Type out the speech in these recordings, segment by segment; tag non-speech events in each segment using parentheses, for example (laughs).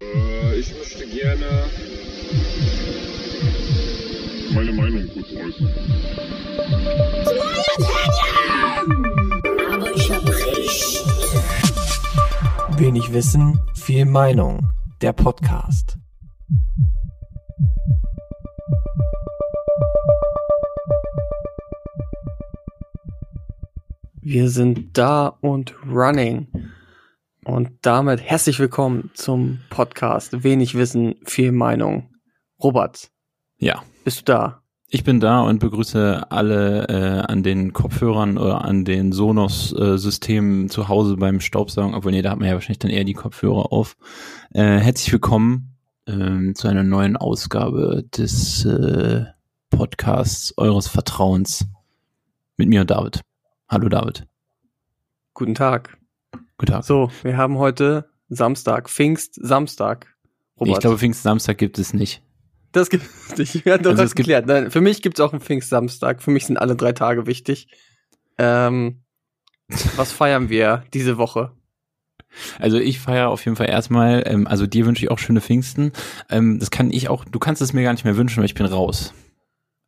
Äh, ich möchte gerne meine Meinung kurz äußern. Aber ich hab recht. Wenig Wissen, viel Meinung. Der Podcast. Wir sind da und running. Und damit herzlich willkommen zum Podcast Wenig Wissen, viel Meinung. Robert, Ja, bist du da? ich bin da und begrüße alle äh, an den Kopfhörern oder an den Sonos-Systemen zu Hause beim Staubsaugen, obwohl nee, da hat man ja wahrscheinlich dann eher die Kopfhörer auf. Äh, herzlich willkommen ähm, zu einer neuen Ausgabe des äh, Podcasts eures Vertrauens mit mir und David. Hallo David. Guten Tag. Guten Tag. So, wir haben heute Samstag, Pfingst Samstag. ich glaube, Pfingstsamstag gibt es nicht. Das gibt es (laughs) nicht. Wir hatten doch Also das es gibt- geklärt. Nein, für mich gibt es auch einen Pfingstsamstag. Für mich sind alle drei Tage wichtig. Ähm, was feiern wir diese Woche? Also ich feiere auf jeden Fall erstmal, ähm, also dir wünsche ich auch schöne Pfingsten. Ähm, das kann ich auch, du kannst es mir gar nicht mehr wünschen, weil ich bin raus.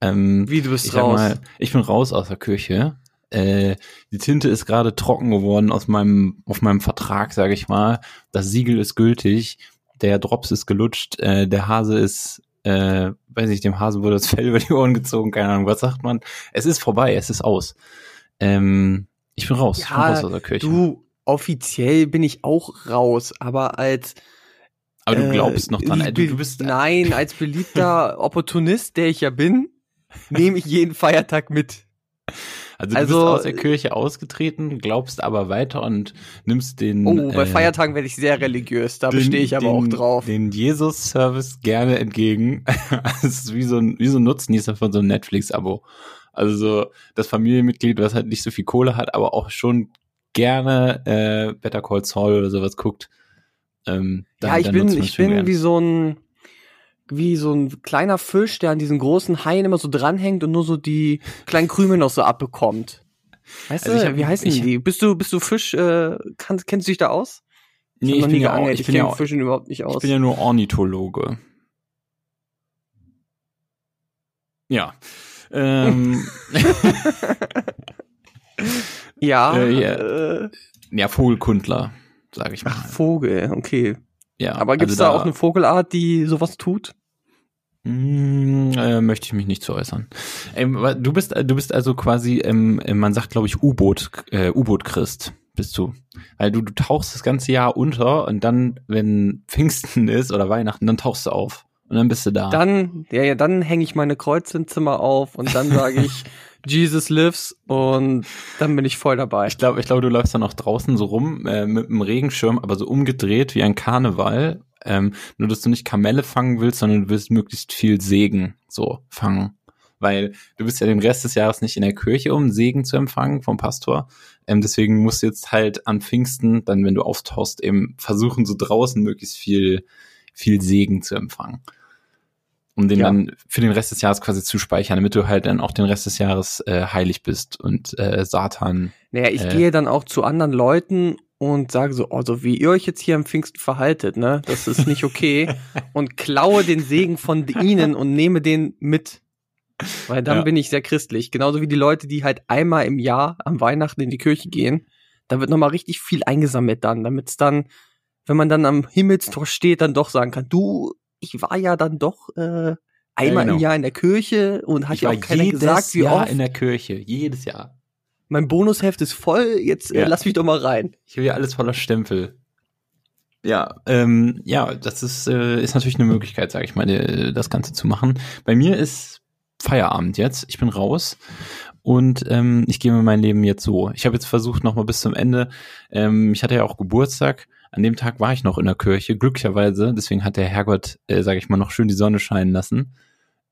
Ähm, Wie, du bist ich raus? mal, ich bin raus aus der Kirche. Äh, die Tinte ist gerade trocken geworden aus meinem, auf meinem Vertrag, sage ich mal. Das Siegel ist gültig, der Drops ist gelutscht, äh, der Hase ist, äh, weiß nicht, dem Hasen wurde das (laughs) Fell über die Ohren gezogen, keine Ahnung, was sagt man? Es ist vorbei, es ist aus. Ähm, ich bin raus, ich bin Ja, raus aus der Kirche. Du, offiziell bin ich auch raus, aber als Aber du äh, glaubst noch dran, äh, du, du bist Nein, (laughs) als beliebter Opportunist, der ich ja bin, nehme ich jeden Feiertag mit. Also du Also, bist aus der Kirche ausgetreten, glaubst aber weiter und nimmst den. Oh, bei äh, Feiertagen werde ich sehr religiös, da bestehe ich aber den, auch drauf. Den Jesus-Service gerne entgegen. (laughs) Es ist wie so ein, wie so ein Nutznießer von so einem Netflix-Abo. Also so das Familienmitglied, was halt nicht so viel Kohle hat, aber auch schon gerne äh, Better Call Saul oder sowas guckt. Ähm, ja, ich bin, ich bin gern. wie so ein, wie so ein kleiner Fisch, der an diesen großen Haien immer so dranhängt und nur so die kleinen Krümel noch so abbekommt. Weißt Also ich du, hab- wie heißen ich- die? Bist du, bist du Fisch, äh, kannst, kennst du dich da aus? Nee, hab ich bin, ja, geangelt, ich, ich bin ja, kenne Fischen überhaupt nicht ich aus. bin ja nur Ornithologe. Ja. Ähm, (laughs) ja, Äh, ja. äh, ja, Vogelkundler, sage ich mal. ach, Vogel, okay. ja, Aber gibt's also da auch eine Vogelart, die sowas tut? Mm, äh, möchte ich mich nicht zu äußern. Ähm, du bist, du bist also quasi, ähm, äh, man sagt, glaube ich, U-Boot, äh, U-Boot-Christ bist du. Weil du, du tauchst das ganze Jahr unter und dann, wenn Pfingsten ist oder Weihnachten, dann tauchst du auf. Und dann bist du da. Dann, ja, ja, dann hänge ich meine Kreuze im Zimmer auf und dann sage ich, (laughs) Jesus lives und dann bin ich voll dabei. ich glaube, ich glaube, du läufst dann auch draußen so rum äh, mit einem Regenschirm, aber so umgedreht wie ein Karneval. Ähm, nur, dass du nicht Kamelle fangen willst, sondern du willst möglichst viel Segen so fangen. Weil du bist ja den Rest des Jahres nicht in der Kirche, um Segen zu empfangen vom Pastor. Ähm, deswegen musst du jetzt halt an Pfingsten, dann, wenn du auftauchst, eben versuchen, so draußen möglichst viel, viel Segen zu empfangen. Um den Ja. dann für den Rest des Jahres quasi zu speichern, damit du halt dann auch den Rest des Jahres äh, heilig bist und äh, Satan Naja, ich Äh. gehe dann auch zu anderen Leuten und sage so, oh, so wie ihr euch jetzt hier am Pfingsten verhaltet, ne, das ist nicht okay (laughs) und klaue den Segen von ihnen und nehme den mit. Weil dann Ja. bin ich sehr christlich. Genauso wie die Leute, die halt einmal im Jahr am Weihnachten in die Kirche gehen. Da wird nochmal richtig viel eingesammelt dann, damit es dann, wenn man dann am Himmelstor steht, dann doch sagen kann, du, ich war ja dann doch äh, einmal genau. im Jahr in der Kirche und hat ich ja auch keiner jedes gesagt, wie Jahr oft. in der Kirche, jedes Jahr. mein Bonusheft ist voll, jetzt äh, Ja. lass mich doch mal rein. Ich will ja alles voller Stempel. Ja, ähm, ja, das ist, äh, ist natürlich eine Möglichkeit, sage ich mal, äh, das Ganze zu machen. Bei mir ist Feierabend jetzt. Ich bin raus und ähm, ich gehe mir mein Leben jetzt so. Ich habe jetzt versucht, noch mal bis zum Ende. Ähm, ich hatte ja auch Geburtstag. An dem Tag war ich noch in der Kirche, glücklicherweise. Deswegen hat der Herrgott, äh, sage ich mal, noch schön die Sonne scheinen lassen.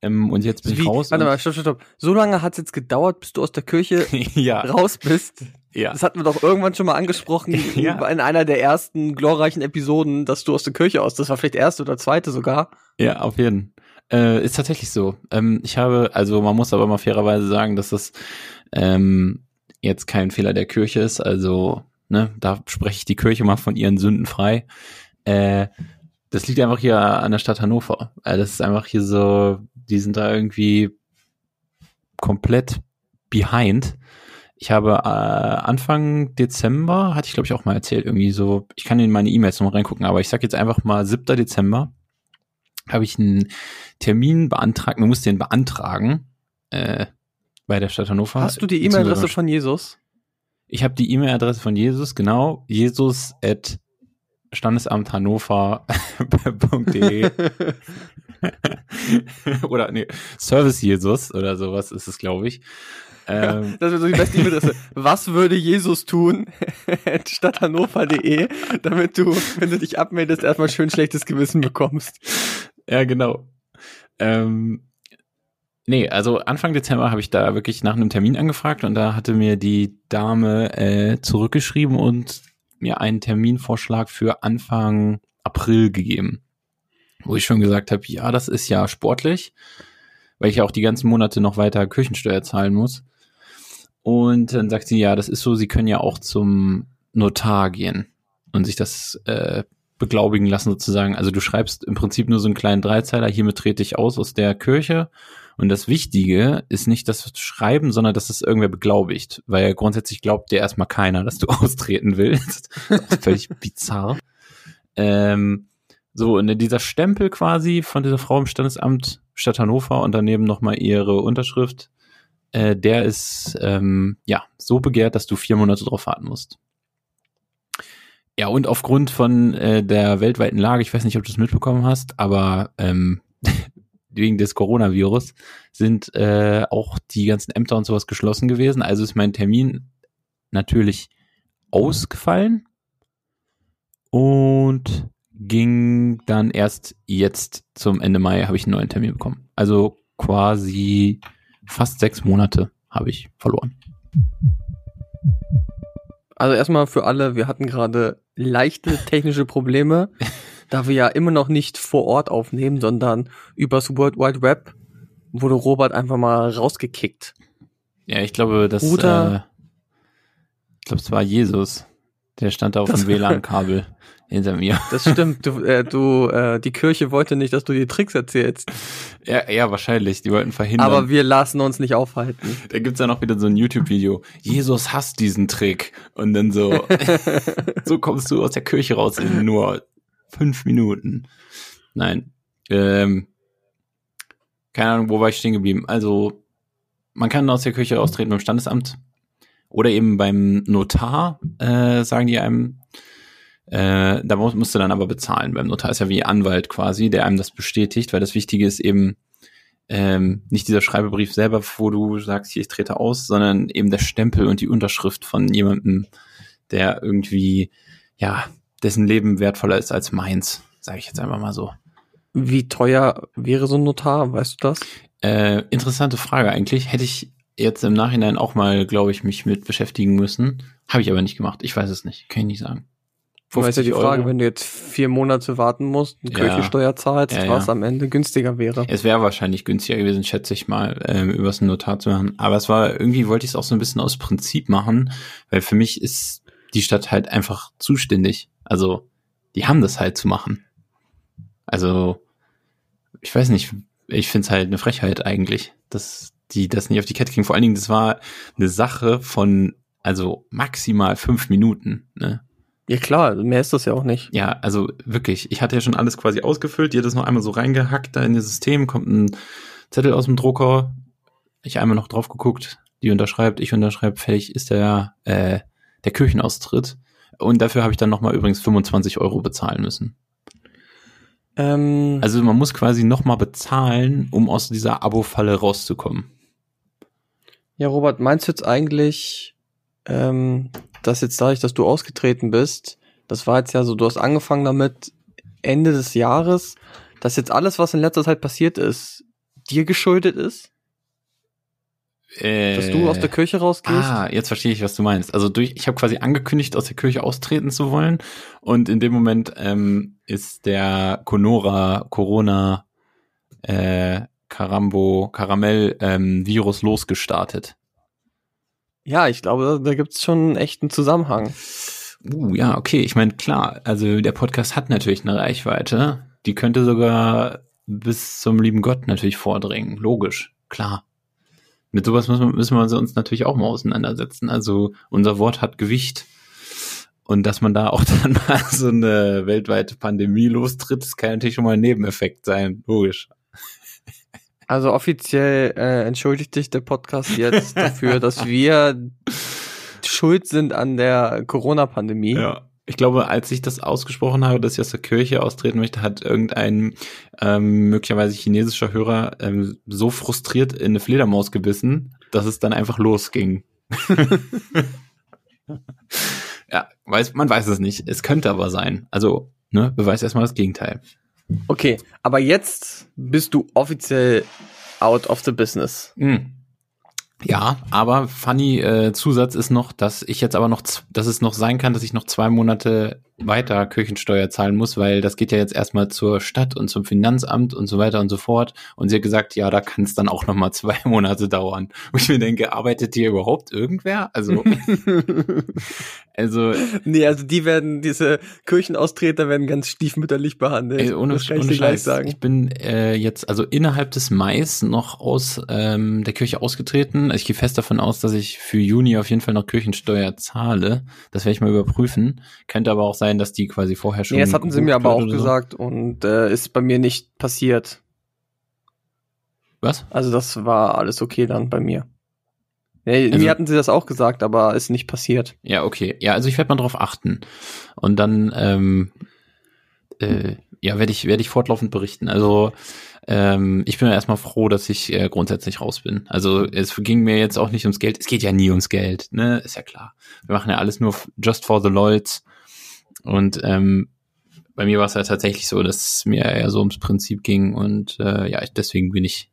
Ähm, und jetzt bin Wie, ich raus. warte mal, stopp, stopp, stopp. So lange hat's jetzt gedauert, bis du aus der Kirche (laughs) ja, raus bist. ja. Das hatten wir doch irgendwann schon mal angesprochen (laughs) Ja. in einer der ersten glorreichen Episoden, dass du aus der Kirche aus. Das war vielleicht erste oder zweite sogar. Ja, auf jeden. Äh, ist tatsächlich so. Ähm, ich habe, also man muss aber mal fairerweise sagen, dass das ähm, jetzt kein Fehler der Kirche ist. Also, ne, da spreche ich die Kirche mal von ihren Sünden frei. Äh, das liegt einfach hier an der Stadt Hannover. Äh, das ist einfach hier so, die sind da irgendwie komplett behind. Ich habe äh, Anfang Dezember, hatte ich glaube ich auch mal erzählt, irgendwie so, ich kann in meine E-Mails noch mal reingucken, aber ich sag jetzt einfach mal 7. Dezember habe ich einen Termin beantragt, man muss den beantragen äh, bei der Stadt Hannover. Hast du die E-Mail-Adresse von Jesus? Ich habe die E-Mail-Adresse von Jesus, genau, jesus at Standesamt Hannover.de (laughs) oder nee, Service Jesus oder sowas ist es, glaube ich. Ähm, (laughs) Das wäre so die beste E-Mail-Adresse. Was würde Jesus tun? (laughs) Stadt Hannover.de, damit du, wenn du dich abmeldest, erstmal schön schlechtes Gewissen bekommst. ja, genau. Ähm, nee, also Anfang Dezember habe ich da wirklich nach einem Termin angefragt und da hatte mir die Dame äh, zurückgeschrieben und mir einen Terminvorschlag für Anfang April gegeben. Wo ich schon gesagt habe, ja, das ist ja sportlich, weil ich ja auch die ganzen Monate noch weiter Kirchensteuer zahlen muss. Und dann sagt sie, ja, das ist so, Sie können ja auch zum Notar gehen und sich das äh, beglaubigen lassen sozusagen. Also du schreibst im Prinzip nur so einen kleinen Dreizeiler, hiermit trete ich aus aus der Kirche. Und das Wichtige ist nicht das Schreiben, sondern dass es irgendwer beglaubigt. Weil grundsätzlich glaubt dir erstmal keiner, dass du (laughs) austreten willst. Das ist völlig bizarr. Ähm, so, und dieser Stempel quasi von dieser Frau im Standesamt Stadt Hannover und daneben nochmal ihre Unterschrift, äh, der ist ähm, ja so begehrt, dass du vier Monate drauf warten musst. Ja, und aufgrund von äh, der weltweiten Lage, ich weiß nicht, ob du es mitbekommen hast, aber ähm, (laughs) wegen des Coronavirus sind äh, auch die ganzen Ämter und sowas geschlossen gewesen. Also ist mein Termin natürlich ausgefallen und ging dann erst jetzt zum Ende Mai habe ich einen neuen Termin bekommen. Also quasi fast sechs Monate habe ich verloren. Also erstmal für alle, wir hatten gerade leichte technische Probleme, (laughs) da wir ja immer noch nicht vor Ort aufnehmen, sondern übers World Wide Web wurde Robert einfach mal rausgekickt. Ja, ich glaube, das, Bruder. äh, ich glaube, es war Jesus. Der stand da auf Das- dem WLAN-Kabel (laughs) hinter mir. Das stimmt, du, äh, du, äh, die Kirche wollte nicht, dass du die Tricks erzählst, Ja, ja, wahrscheinlich. Die wollten verhindern. aber wir lassen uns nicht aufhalten. da gibt's ja noch wieder so ein YouTube-Video. Jesus hasst diesen Trick. Und dann so, (laughs) (laughs) so kommst du aus der Kirche raus in nur fünf Minuten. Nein. Ähm, keine Ahnung, wo war ich stehen geblieben? Also, man kann aus der Kirche raustreten beim Standesamt oder eben beim Notar, äh, sagen die einem. Äh, da muss- musst du dann aber bezahlen. Beim Notar ist ja wie Anwalt quasi, der einem das bestätigt, weil das Wichtige ist eben ähm, nicht dieser Schreibebrief selber, wo du sagst, hier, ich trete aus, sondern eben der Stempel und die Unterschrift von jemandem, der irgendwie, ja, dessen Leben wertvoller ist als meins, sage ich jetzt einfach mal so. Wie teuer wäre so ein Notar, weißt du das? Äh, interessante Frage eigentlich. Hätte ich jetzt im Nachhinein auch mal, glaube ich, mich mit beschäftigen müssen. Habe ich aber nicht gemacht. Ich weiß es nicht. Kann ich nicht sagen. Du weißt ja die 50 Frage, Euro? wenn du jetzt vier Monate warten musst, Ja. Kirchensteuer zahlst, Ja, was ja. am Ende günstiger wäre. Es wäre wahrscheinlich günstiger gewesen, schätze ich mal, ähm, übers Notar zu machen. Aber es war, irgendwie wollte ich es auch so ein bisschen aus Prinzip machen, weil für mich ist die Stadt halt einfach zuständig. Also, die haben das halt zu machen. Also, ich weiß nicht, ich finde es halt eine Frechheit eigentlich, dass die das nicht auf die Kette kriegen. Vor allen Dingen, das war eine Sache von, also maximal fünf Minuten, ne? Ja klar, mehr ist das ja auch nicht. Ja, also wirklich. Ich hatte ja schon alles quasi ausgefüllt. Ihr das noch einmal so reingehackt da in das System. Kommt ein Zettel aus dem Drucker. Ich einmal noch drauf geguckt. Die unterschreibt, ich unterschreibe. Fertig ist der, äh, der Kirchenaustritt. Und dafür habe ich dann nochmal übrigens 25 Euro bezahlen müssen. Ähm, Also man muss quasi nochmal bezahlen, um aus dieser Abo-Falle rauszukommen. ja, Robert, meinst du jetzt eigentlich, ähm, dass jetzt dadurch, dass du ausgetreten bist, das war jetzt ja so, du hast angefangen damit Ende des Jahres, dass jetzt alles, was in letzter Zeit passiert ist, dir geschuldet ist? Äh, Dass du aus der Kirche rausgehst? Ah, jetzt verstehe ich, was du meinst. Also durch, ich habe quasi angekündigt, aus der Kirche austreten zu wollen. Und in dem Moment ähm, ist der Conora Corona äh, Carambo Karamell ähm, Virus losgestartet. Ja, ich glaube, da, da gibt's schon echt einen Zusammenhang. Uh, ja, okay. Ich meine, klar, also der Podcast hat natürlich eine Reichweite. Die könnte sogar bis zum lieben Gott natürlich vordringen. Logisch, klar. Mit sowas müssen, müssen wir uns natürlich auch mal auseinandersetzen. Also unser Wort hat Gewicht. Und dass man da auch (laughs) dann mal so eine weltweite Pandemie lostritt, das kann natürlich schon mal ein Nebeneffekt sein. Logisch. Also offiziell äh, entschuldigt sich der Podcast jetzt (laughs) dafür, dass wir schuld sind an der Corona-Pandemie. Ja. Ich glaube, als ich das ausgesprochen habe, dass ich aus der Kirche austreten möchte, hat irgendein ähm, möglicherweise chinesischer Hörer ähm, so frustriert in eine Fledermaus gebissen, dass es dann einfach losging. (laughs) ja, weiß, man weiß es nicht. Es könnte aber sein. Also, ne, beweist erstmal das Gegenteil. Okay, aber jetzt bist du offiziell out of the business. Mhm. Ja, aber funny äh, Zusatz ist noch, dass ich jetzt aber noch, dass es noch sein kann, dass ich noch zwei Monate weiter Kirchensteuer zahlen muss, weil das geht ja jetzt erstmal zur Stadt und zum Finanzamt und so weiter und so fort. Und sie hat gesagt, ja, da kann es dann auch noch mal zwei (laughs) Monate dauern. Wo ich mir denke, arbeitet hier überhaupt irgendwer? Also, (laughs) also. Nee, also die werden, diese Kirchenaustreter werden ganz stiefmütterlich behandelt. Ey, ohne, das kann ohne ich Scheiß, sagen. Ich bin äh, jetzt also innerhalb des Mais noch aus ähm, der Kirche ausgetreten. Ich gehe fest davon aus, dass ich für Juni auf jeden Fall noch Kirchensteuer zahle. Das werde ich mal überprüfen. Könnte aber auch sein, sein, dass die quasi vorher schon. Nee, das hatten sie mir aber auch gesagt und äh, ist bei mir nicht passiert. Was? Also das war alles okay dann bei mir. Ja, also, mir hatten sie das auch gesagt, aber ist nicht passiert. Ja, okay. Ja, also ich werde mal drauf achten. Und dann, ähm, äh, ja, werde ich, werde ich fortlaufend berichten. Also ähm, ich bin ja erstmal froh, dass ich äh, grundsätzlich raus bin. Also es ging mir jetzt auch nicht ums Geld. Es geht ja nie ums Geld, ne? Ist ja klar. Wir machen ja alles nur just for the Lloyds. Und ähm, bei mir war es ja tatsächlich so, dass es mir eher so ums Prinzip ging und äh, ja, deswegen bin ich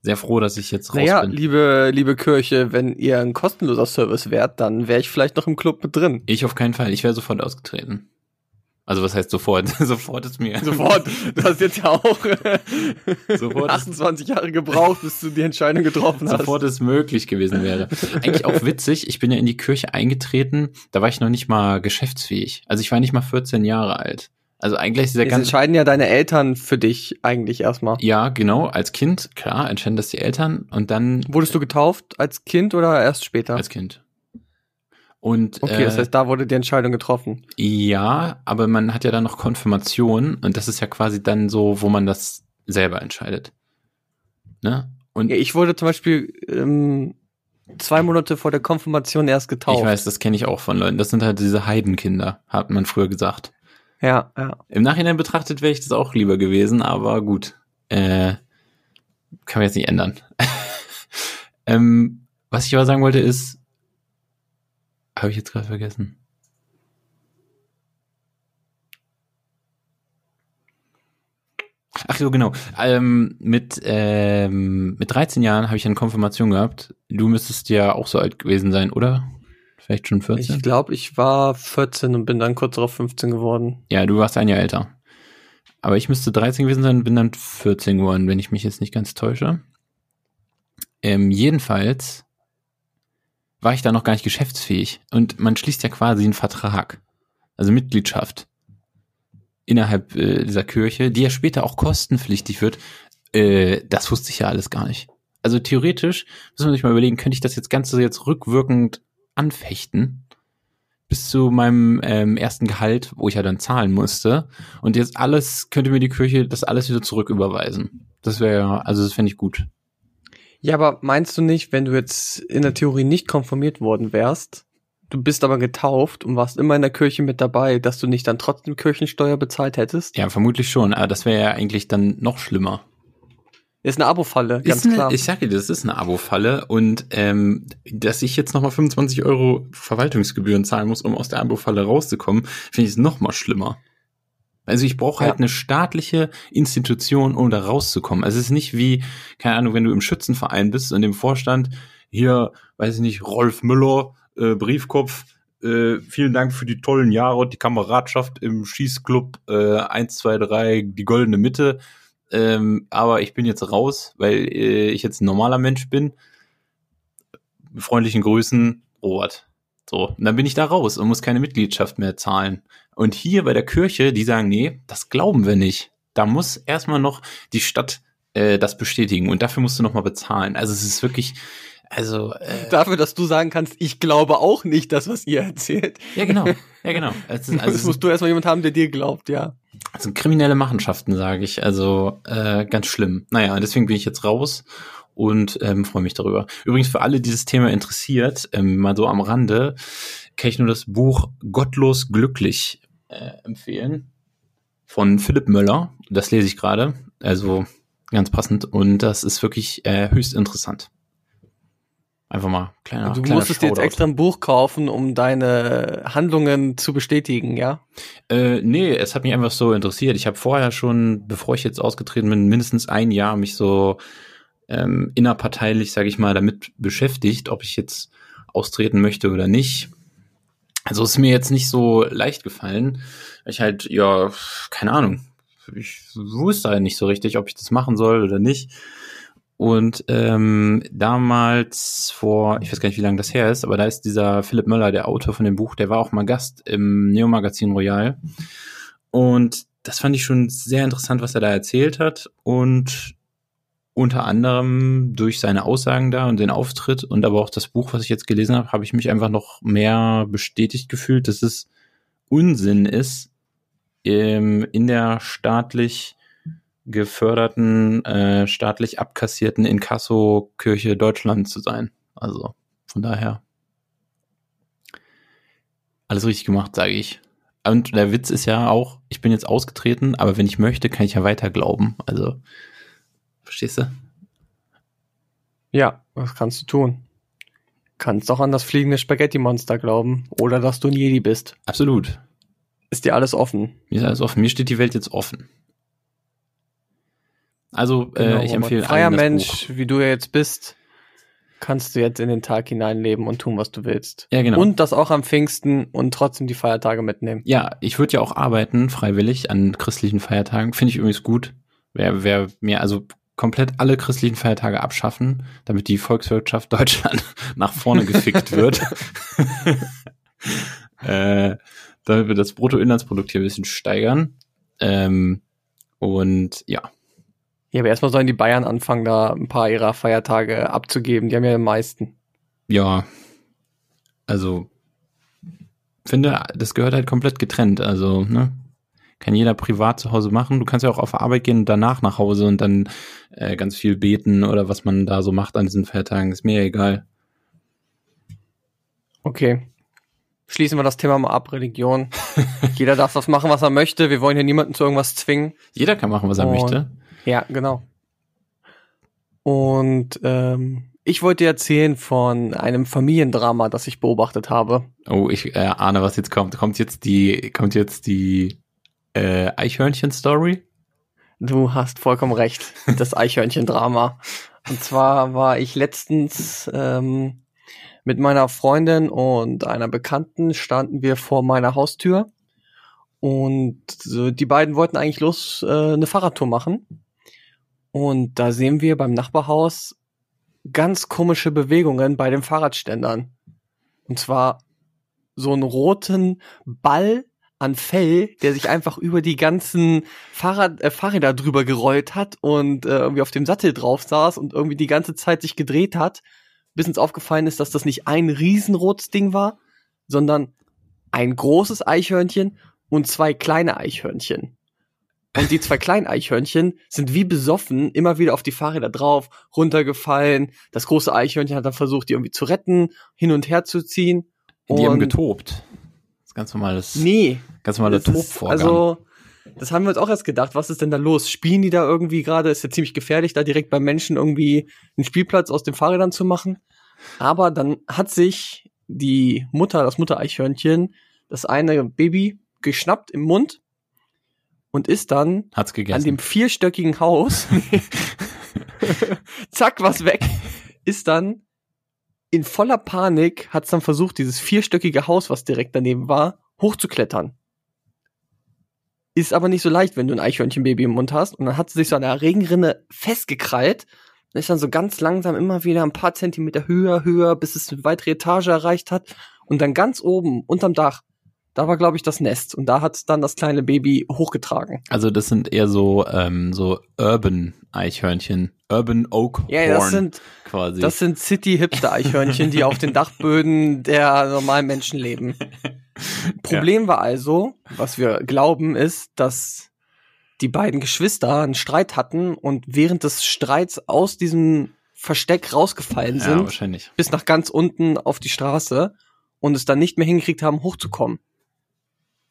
sehr froh, dass ich jetzt raus naja, bin. liebe, liebe Kirche, wenn ihr ein kostenloser Service wärt, dann wäre ich vielleicht noch im Club mit drin. Ich auf keinen Fall, ich wäre sofort ausgetreten. Also was heißt sofort? (laughs) sofort ist mir. Sofort. Du hast jetzt ja auch (laughs) sofort 28 Jahre gebraucht, bis du die Entscheidung getroffen hast. Sofort es möglich gewesen wäre. Eigentlich auch witzig. Ich bin ja in die Kirche eingetreten. Da war ich noch nicht mal geschäftsfähig. Also ich war nicht mal 14 Jahre alt. Also eigentlich ist dieser ganze. entscheiden ja deine Eltern für dich eigentlich erstmal. Ja, genau. Als Kind, klar, entscheiden das die Eltern und dann. Wurdest du getauft als Kind oder erst später? Als Kind. Und, okay, äh, das heißt, da wurde die Entscheidung getroffen. Ja, aber man hat ja dann noch Konfirmation und das ist ja quasi dann so, wo man das selber entscheidet. Ne? Und ja, ich wurde zum Beispiel ähm, zwei Monate vor der Konfirmation erst getauft. Ich weiß, das kenne ich auch von Leuten. Das sind halt diese Heidenkinder, hat man früher gesagt. Ja, ja. Im Nachhinein betrachtet wäre ich das auch lieber gewesen, aber gut. Äh, kann man jetzt nicht ändern. (laughs) ähm, was ich aber sagen wollte ist, habe ich jetzt gerade vergessen. Ach so, genau. Ähm, mit, ähm, mit 13 Jahren habe ich eine Konfirmation gehabt. Du müsstest ja auch so alt gewesen sein, oder? Vielleicht schon 14? Ich glaube, ich war 14 und bin dann kurz darauf 15 geworden. Ja, du warst ein Jahr älter. Aber ich müsste 13 gewesen sein und bin dann 14 geworden, wenn ich mich jetzt nicht ganz täusche. Ähm, jedenfalls war ich da noch gar nicht geschäftsfähig. Und man schließt ja quasi einen Vertrag, also Mitgliedschaft innerhalb äh, dieser Kirche, die ja später auch kostenpflichtig wird. Äh, das wusste ich ja alles gar nicht. Also theoretisch muss man sich mal überlegen, könnte ich das jetzt Ganze jetzt rückwirkend anfechten bis zu meinem ähm, ersten Gehalt, wo ich ja dann zahlen musste. Und jetzt alles könnte mir die Kirche das alles wieder zurücküberweisen. Das wäre, also das fände ich gut. Ja, aber meinst du nicht, wenn du jetzt in der Theorie nicht konformiert worden wärst, du bist aber getauft und warst immer in der Kirche mit dabei, dass du nicht dann trotzdem Kirchensteuer bezahlt hättest? Ja, vermutlich schon, aber das wäre ja eigentlich dann noch schlimmer. Ist eine Abo-Falle, ganz eine, klar. Ich sage dir, das ist eine Abo-Falle und ähm, dass ich jetzt nochmal 25 Euro Verwaltungsgebühren zahlen muss, um aus der Abo-Falle rauszukommen, finde ich es noch mal schlimmer. Also ich brauche halt ja. eine staatliche Institution, um da rauszukommen. Also es ist nicht wie, keine Ahnung, wenn du im Schützenverein bist und im Vorstand, hier, weiß ich nicht, Rolf Müller, äh, Briefkopf, äh, vielen Dank für die tollen Jahre und die Kameradschaft im Schießclub äh, 1, 2, 3, die goldene Mitte. Ähm, aber ich bin jetzt raus, weil äh, ich jetzt ein normaler Mensch bin. Mit freundlichen Grüßen, Robert. So, und dann bin ich da raus und muss keine Mitgliedschaft mehr zahlen. Und hier bei der Kirche, die sagen, nee, das glauben wir nicht. Da muss erstmal noch die Stadt äh, das bestätigen und dafür musst du noch mal bezahlen. Also es ist wirklich, also äh, Dafür, dass du sagen kannst, ich glaube auch nicht das, was ihr (laughs) erzählt. ja genau, ja genau. Es ist, Also (laughs) also das es musst du erstmal jemand haben, der dir glaubt, ja. Das sind kriminelle Machenschaften, sage ich. Also äh, ganz schlimm. Naja, deswegen bin ich jetzt raus und ähm, freue mich darüber. Übrigens für alle, die dieses Thema interessiert, ähm, mal so am Rande, kann ich nur das Buch Gottlos glücklich äh, empfehlen von Philipp Möller. Das lese ich gerade, also ganz passend und das ist wirklich äh, höchst interessant. Einfach mal kleiner. du kleiner musstest dir jetzt extra ein Buch kaufen, um deine Handlungen zu bestätigen, ja? Äh, nee, es hat mich einfach so interessiert. Ich habe vorher schon, bevor ich jetzt ausgetreten bin, mindestens ein Jahr mich so ähm, innerparteilich, sage ich mal, damit beschäftigt, ob ich jetzt austreten möchte oder nicht. Also ist mir jetzt nicht so leicht gefallen. Ich halt, ja, keine Ahnung. Ich wusste halt nicht so richtig, ob ich das machen soll oder nicht. Und ähm, damals vor, ich weiß gar nicht, wie lange das her ist, aber da ist dieser Philipp Möller, der Autor von dem Buch, der war auch mal Gast im Neo-Magazin Royal. Und das fand ich schon sehr interessant, was er da erzählt hat. Und unter anderem durch seine Aussagen da und den Auftritt und aber auch das Buch, was ich jetzt gelesen habe, habe ich mich einfach noch mehr bestätigt gefühlt, dass es Unsinn ist, ähm, in der staatlich geförderten, äh, staatlich abkassierten Inkasso-Kirche Deutschland zu sein. Also von daher alles richtig gemacht, sage ich. Und der Witz ist ja auch, ich bin jetzt ausgetreten, aber wenn ich möchte, kann ich ja weiter glauben. Also, verstehst du? Ja, was kannst du tun? Kannst auch an das fliegende Spaghetti-Monster glauben oder dass du ein Jedi bist. Absolut. Ist dir alles offen. Mir ist alles offen. Mir steht die Welt jetzt offen. Also, Genau, äh, ich empfehle Freier Mensch, Buch. wie du ja jetzt bist, kannst du jetzt in den Tag hineinleben und tun, was du willst. Ja, genau. Und das auch am Pfingsten und trotzdem die Feiertage mitnehmen. Ja, ich würde ja auch arbeiten, freiwillig, an christlichen Feiertagen. Finde ich übrigens gut. Wer, wer mir also komplett alle christlichen Feiertage abschaffen, damit die Volkswirtschaft Deutschland (laughs) nach vorne gefickt wird. (laughs) äh, damit wir das Bruttoinlandsprodukt hier ein bisschen steigern. Ähm, und ja, Ja, aber erstmal sollen die Bayern anfangen, da ein paar ihrer Feiertage abzugeben. Die haben ja die meisten. ja, also finde, das gehört halt komplett getrennt. Also, ne? Kann jeder privat zu Hause machen. Du kannst ja auch auf Arbeit gehen und danach nach Hause und dann äh, ganz viel beten oder was man da so macht an diesen Feiertagen. Ist mir ja egal. Okay. Schließen wir das Thema mal ab, Religion. (laughs) Jeder darf das machen, was er möchte. Wir wollen hier niemanden zu irgendwas zwingen. Jeder kann machen, was er Und- möchte. Ja, genau. Und ähm, ich wollte dir erzählen von einem Familiendrama, das ich beobachtet habe. Oh, ich äh, ahne, was jetzt kommt. Kommt jetzt die, kommt jetzt die äh, Eichhörnchen-Story? Du hast vollkommen recht, das (laughs) Eichhörnchen-Drama. Und zwar war ich letztens ähm, mit meiner Freundin und einer Bekannten standen wir vor meiner Haustür und so, die beiden wollten eigentlich los äh, eine Fahrradtour machen. Und da sehen wir beim Nachbarhaus ganz komische Bewegungen bei den Fahrradständern. Und zwar so einen roten Ball an Fell, der sich einfach über die ganzen Fahrrad, äh, Fahrräder drüber gerollt hat und äh, irgendwie auf dem Sattel drauf saß und irgendwie die ganze Zeit sich gedreht hat, bis uns aufgefallen ist, dass das nicht ein riesenrotes Ding war, sondern ein großes Eichhörnchen und zwei kleine Eichhörnchen. Und die zwei kleinen Eichhörnchen sind wie besoffen immer wieder auf die Fahrräder drauf, runtergefallen. Das große Eichhörnchen hat dann versucht, die irgendwie zu retten, hin und her zu ziehen. Die haben Und- getobt. Ist ganz normales, Nee, ganz normaler Tobvorgang. Also, das haben wir uns auch erst gedacht. Was ist denn da los? Spielen die da irgendwie gerade? Ist ja ziemlich gefährlich, da direkt beim Menschen irgendwie einen Spielplatz aus den Fahrrädern zu machen. Aber dann hat sich die Mutter, das Muttereichhörnchen, das eine Baby geschnappt im Mund und ist dann Hat's an gegessen. dem vierstöckigen Haus, (laughs) (laughs) zack, was weg, ist dann in voller Panik, hat's dann versucht, dieses vierstöckige Haus, was direkt daneben war, hochzuklettern. Ist aber nicht so leicht, wenn du ein Eichhörnchenbaby im Mund hast. Und dann hat sie sich so an der Regenrinne festgekrallt ist dann so ganz langsam immer wieder ein paar Zentimeter höher, höher, bis es eine weitere Etage erreicht hat. Und dann ganz oben, unterm Dach, da war, glaube ich, das Nest. Und da hat dann das kleine Baby hochgetragen. Also das sind eher so, ähm, so Urban Eichhörnchen. Urban Oak Ja, das sind, quasi. das sind City-Hipster-Eichhörnchen, die auf den Dachböden der normalen Menschen leben. (laughs) Problem war also, was wir glauben, ist, dass die beiden Geschwister einen Streit hatten und während des Streits aus diesem Versteck rausgefallen ja, sind, wahrscheinlich. bis nach ganz unten auf die Straße und es dann nicht mehr hingekriegt haben, hochzukommen.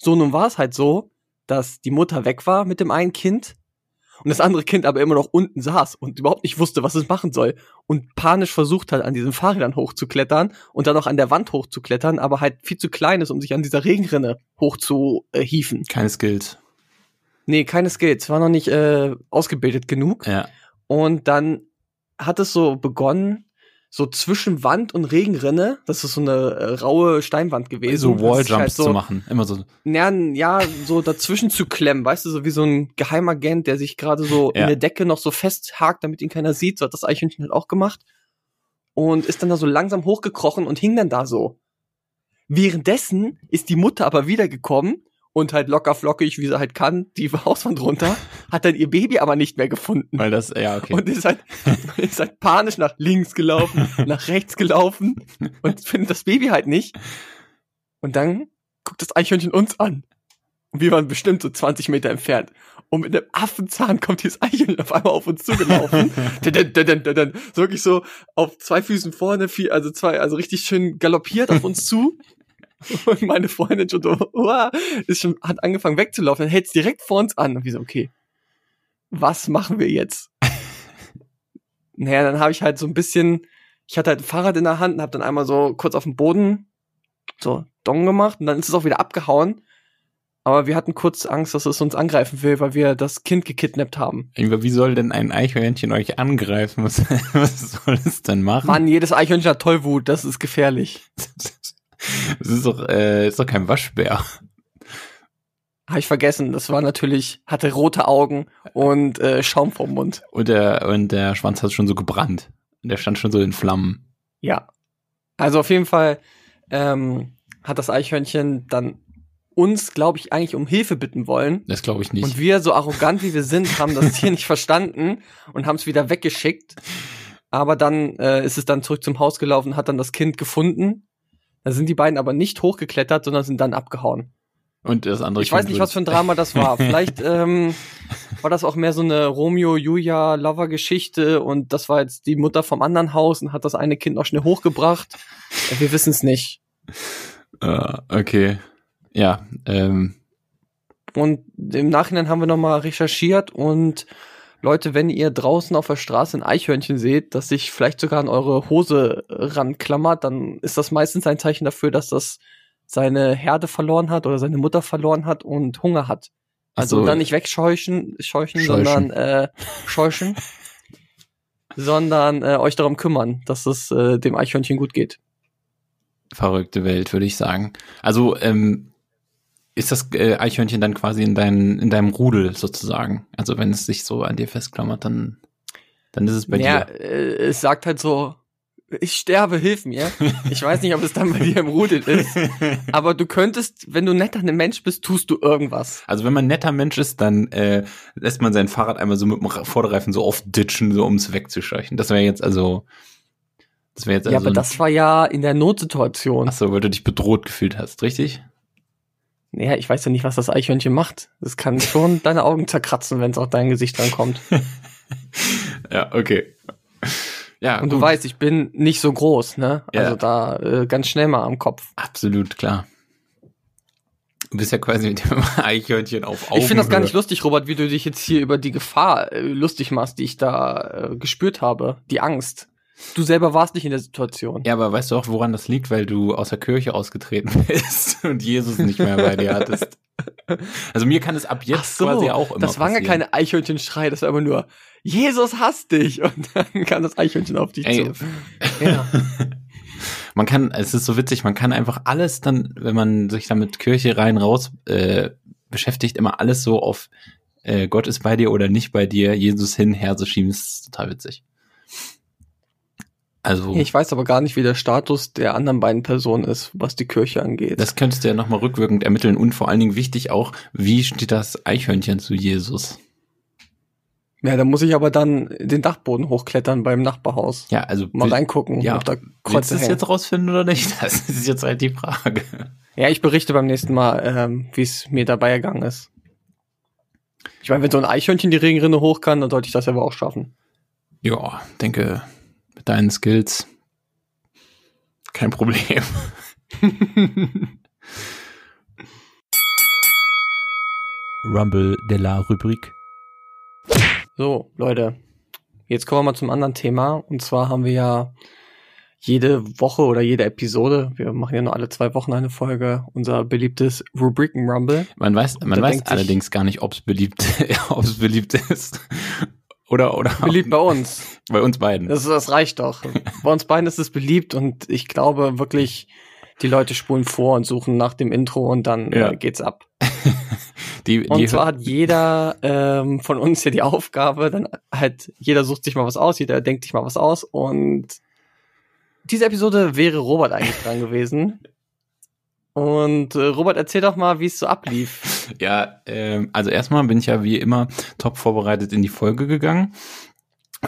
So, nun war es halt so, dass die Mutter weg war mit dem einen Kind und das andere Kind aber immer noch unten saß und überhaupt nicht wusste, was es machen soll und panisch versucht hat, an diesen Fahrrädern hochzuklettern und dann auch an der Wand hochzuklettern, aber halt viel zu klein ist, um sich an dieser Regenrinne hochzuhieven. Keine Skills. Nee, keine Skills, war noch nicht äh, ausgebildet genug. Ja. Und dann hat es so begonnen, so zwischen Wand und Regenrinne, das ist so eine äh, raue Steinwand gewesen. So Walljumps halt so, zu machen. Immer so. Ja, ja, so dazwischen zu klemmen, weißt du, so wie so ein Geheimagent, der sich gerade so Ja. in der Decke noch so festhakt, damit ihn keiner sieht. So hat das Eichhörnchen halt auch gemacht. Und ist dann da so langsam hochgekrochen und hing dann da so. Währenddessen ist die Mutter aber wiedergekommen und halt locker flockig, wie sie halt kann, die (laughs) Hauswand runter, (laughs) hat dann ihr Baby aber nicht mehr gefunden. Weil das, ja, okay. Und ist halt, (laughs) ist halt panisch nach links gelaufen, nach rechts gelaufen und findet das Baby halt nicht. Und dann guckt das Eichhörnchen uns an. Und wir waren bestimmt so 20 Meter entfernt. Und mit einem Affenzahn kommt dieses Eichhörnchen auf einmal auf uns zugelaufen. So wirklich so auf zwei Füßen vorne, also zwei, also richtig schön galoppiert auf uns zu. (laughs) Und meine Freundin schon so, uah, ist schon, hat angefangen wegzulaufen, dann hält es direkt vor uns an. Und wir so, okay, was machen wir jetzt? (laughs) naja, dann habe ich halt so ein bisschen, ich hatte halt ein Fahrrad in der Hand und habe dann einmal so kurz auf dem Boden so Dong gemacht und dann ist es auch wieder abgehauen. Aber wir hatten kurz Angst, dass es uns angreifen will, weil wir das Kind gekidnappt haben. Wie soll denn ein Eichhörnchen euch angreifen? Was, (laughs) was soll es denn machen? Mann, jedes Eichhörnchen hat Tollwut, das ist gefährlich. Das ist doch, äh, ist doch kein Waschbär. Habe ich vergessen, das war natürlich, hatte rote Augen und äh, Schaum vom Mund. Und der, und der Schwanz hat schon so gebrannt. Und der stand schon so in Flammen. Ja. Also auf jeden Fall ähm, hat das Eichhörnchen dann uns, glaube ich, eigentlich um Hilfe bitten wollen. Das glaube ich nicht. Und wir, so arrogant wie wir sind, haben das Tier nicht verstanden und haben es wieder weggeschickt. Aber dann äh, ist es dann zurück zum Haus gelaufen, hat dann das Kind gefunden. Da sind die beiden aber nicht hochgeklettert, sondern sind dann abgehauen. Und das andere Ich weiß nicht, was für ein Drama das war. (laughs) Vielleicht ähm, war das auch mehr so eine Romeo-Julia-Lover-Geschichte und das war jetzt die Mutter vom anderen Haus und hat das eine Kind noch schnell hochgebracht. Wir wissen es nicht. Äh, okay. Ja, ähm, Und im Nachhinein haben wir nochmal recherchiert und Leute, wenn ihr draußen auf der Straße ein Eichhörnchen seht, das sich vielleicht sogar an eure Hose ranklammert, dann ist das meistens ein Zeichen dafür, dass das seine Herde verloren hat oder seine Mutter verloren hat und Hunger hat. Also so. dann nicht wegscheuchen, scheuchen, Scheuchen. sondern äh, scheuchen, (laughs) sondern äh, euch darum kümmern, dass es äh, dem Eichhörnchen gut geht. verrückte Welt, würde ich sagen. Also, ähm, ist das äh, Eichhörnchen dann quasi in, dein, in deinem Rudel sozusagen? Also, wenn es sich so an dir festklammert, dann, dann ist es bei ja, dir. äh, es sagt halt so, ich sterbe, hilf mir. Ich weiß nicht, ob es dann bei dir im Rudel ist, (laughs) aber du könntest, wenn du netter ein Mensch bist, tust du irgendwas. Also wenn man netter Mensch ist, dann äh, lässt man sein Fahrrad einmal so mit dem Vorderreifen so aufditschen, so um es wegzuscheuchen. Das wäre jetzt also, das wäre jetzt also. ja, aber das war ja in der Notsituation. Ach so, weil du dich bedroht gefühlt hast, richtig? Naja, ich weiß ja nicht, was das Eichhörnchen macht. Das kann schon (laughs) deine Augen zerkratzen, wenn es auf dein Gesicht rankommt. (laughs) Ja, okay. Ja, Und du gut. weißt, ich bin nicht so groß, ne? Ja. Also da äh, ganz schnell mal am Kopf. Absolut, klar. Du bist ja quasi mit dem (laughs) Eichhörnchen auf Augenhöhe. Ich finde das gar nicht lustig, Robert, wie du dich jetzt hier über die Gefahr äh, lustig machst, die ich da äh, gespürt habe. Die Angst. Du selber warst nicht in der Situation. Ja, aber weißt du auch, woran das liegt? Weil du aus der Kirche ausgetreten (laughs) bist und Jesus nicht mehr bei dir hattest. Also mir kann es ab jetzt quasi auch immer das waren ja passieren. keine Eichhörnchenschrei, das war immer nur, Jesus hasst dich. (laughs) Und dann kam das Eichhörnchen auf dich Ey, zu. (laughs) Ja. man kann, es ist so witzig, man kann einfach alles dann, wenn man sich dann mit Kirche rein raus äh, beschäftigt, immer alles so auf äh, Gott ist bei dir oder nicht bei dir, Jesus hin, her so schieben, das ist total witzig. Also Ich weiß aber gar nicht, wie der Status der anderen beiden Personen ist, was die Kirche angeht. das könntest du ja nochmal rückwirkend ermitteln und vor allen Dingen wichtig auch, wie steht das Eichhörnchen zu Jesus? ja, da muss ich aber dann den Dachboden hochklettern beim Nachbarhaus. Ja, also Mal will- reingucken, ja, ob da willst du Kreuze es hängen. jetzt rausfinden oder nicht? Das (laughs) ist jetzt halt die Frage. Ja, ich berichte beim nächsten Mal, ähm, wie es mir dabei ergangen ist. Ich meine, wenn so ein Eichhörnchen die Regenrinne hoch kann, dann sollte ich das aber auch schaffen. Ja, denke, mit deinen Skills kein Problem. (laughs) Rumble de la Rubrik. So, Leute, jetzt kommen wir mal zum anderen Thema. Und zwar haben wir ja jede Woche oder jede Episode, wir machen ja nur alle zwei Wochen eine Folge, unser beliebtes Rubriken Rumble. Man weiß, man weiß allerdings gar nicht, ob es beliebt, (laughs) ob es beliebt ist. Oder, oder Beliebt bei uns. (laughs) bei uns beiden. Das, das reicht doch. (laughs) Bei uns beiden ist es beliebt und ich glaube wirklich, die Leute spulen vor und suchen nach dem Intro und dann Ja. äh, geht's ab. (laughs) die, Und die, zwar hat jeder ähm, von uns ja die Aufgabe, dann halt, jeder sucht sich mal was aus, jeder denkt sich mal was aus und diese Episode wäre Robert eigentlich dran gewesen. Und äh, Robert, erzähl doch mal, wie es so ablief. Ja, ähm, also erstmal bin ich ja wie immer top vorbereitet in die Folge gegangen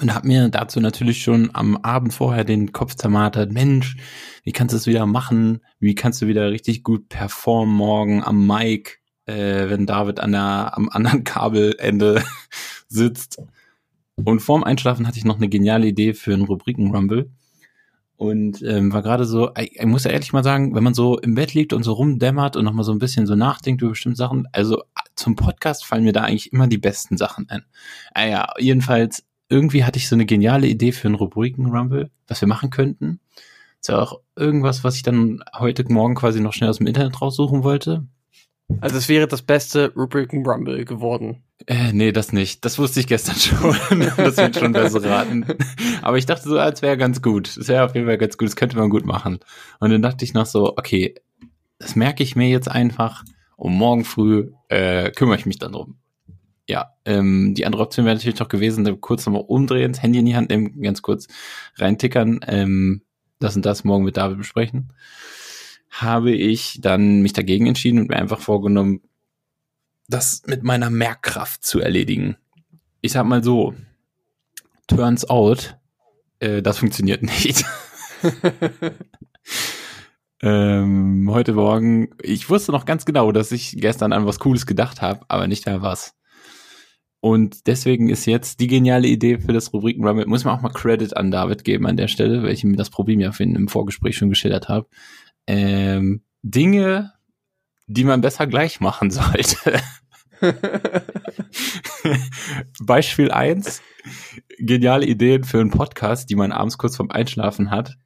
und habe mir dazu natürlich schon am Abend vorher den Kopf zermartert. Mensch, wie kannst du es wieder machen? Wie kannst du wieder richtig gut performen morgen am Mic, äh, wenn David an der, am anderen (laughs) Kabelende (laughs) sitzt? Und vorm Einschlafen hatte ich noch eine geniale Idee für einen Rubriken-Rumble. Und ähm, war gerade so, ich, ich muss ja ehrlich mal sagen, wenn man so im Bett liegt und so rumdämmert und nochmal so ein bisschen so nachdenkt über bestimmte Sachen, also zum Podcast fallen mir da eigentlich immer die besten Sachen ein. Ah ja, jedenfalls, irgendwie hatte ich so eine geniale Idee für einen Rubriken-Rumble, was wir machen könnten. Ist ja auch irgendwas, was ich dann heute Morgen quasi noch schnell aus dem Internet raussuchen wollte. Also es wäre das beste Rubriken Rumble geworden. Äh, nee, das nicht. Das wusste ich gestern (laughs) schon. das wird schon besser raten. Aber ich dachte so, als wäre ganz gut. Das wäre auf jeden Fall ganz gut. Das könnte man gut machen. Und dann dachte ich noch so, okay, das merke ich mir jetzt einfach. Und morgen früh äh, kümmere ich mich dann drum. Ja, ähm, die andere Option wäre natürlich noch gewesen, kurz nochmal umdrehen, das Handy in die Hand nehmen, ganz kurz reintickern, ähm, das und das morgen mit David besprechen. Habe ich dann mich dagegen entschieden und mir einfach vorgenommen, das mit meiner Merkkraft zu erledigen. Ich sag mal so, turns out, äh, das funktioniert nicht. (laughs) ähm, heute Morgen, ich wusste noch ganz genau, dass ich gestern an was Cooles gedacht habe, aber nicht mehr was. Und deswegen ist jetzt die geniale Idee für das Rubriken Rumble, muss man auch mal Credit an David geben an der Stelle, weil ich ihm das Problem ja für ihn im Vorgespräch schon geschildert habe. Ähm, Dinge, die man besser gleich machen (laughs) sollte. (laughs) Beispiel eins: geniale Ideen für einen Podcast, die man abends kurz vorm Einschlafen hat,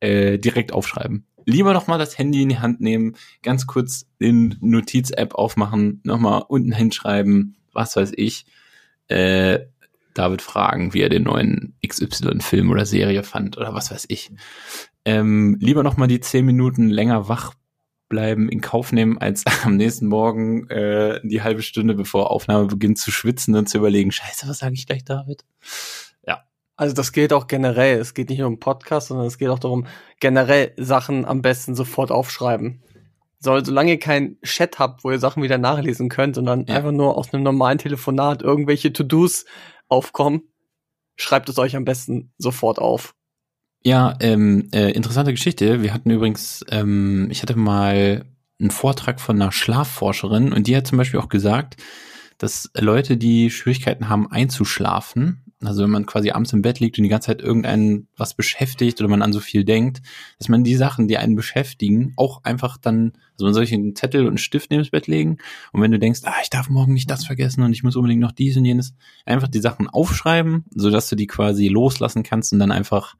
äh, direkt aufschreiben. Lieber noch mal das Handy in die Hand nehmen, ganz kurz in Notiz-App aufmachen, noch mal unten hinschreiben, was weiß ich, äh, David fragen, wie er den neuen XY-Film oder Serie fand oder was weiß ich. Ähm, lieber noch mal die zehn Minuten länger wach bleiben in Kauf nehmen, als (laughs) am nächsten Morgen äh, die halbe Stunde bevor Aufnahme beginnt zu schwitzen und zu überlegen, scheiße, was sage ich gleich, David? Also das gilt auch generell. Es geht nicht nur um Podcast, sondern es geht auch darum, generell Sachen am besten sofort aufschreiben. Soll, solange ihr keinen Chat habt, wo ihr Sachen wieder nachlesen könnt dann Ja. einfach nur aus einem normalen Telefonat irgendwelche To-Dos aufkommen, schreibt es euch am besten sofort auf. Ja, ähm, äh, interessante Geschichte. Wir hatten übrigens, ähm, ich hatte mal einen Vortrag von einer Schlafforscherin und die hat zum Beispiel auch gesagt, dass Leute, die Schwierigkeiten haben einzuschlafen, also wenn man quasi abends im Bett liegt und die ganze Zeit irgendeinen was beschäftigt oder man an so viel denkt, dass man die Sachen, die einen beschäftigen, auch einfach dann, also man soll sich einen Zettel und einen Stift neben das Bett legen und wenn du denkst, ah, ich darf morgen nicht das vergessen und ich muss unbedingt noch dies und jenes, einfach die Sachen aufschreiben, sodass du die quasi loslassen kannst und dann einfach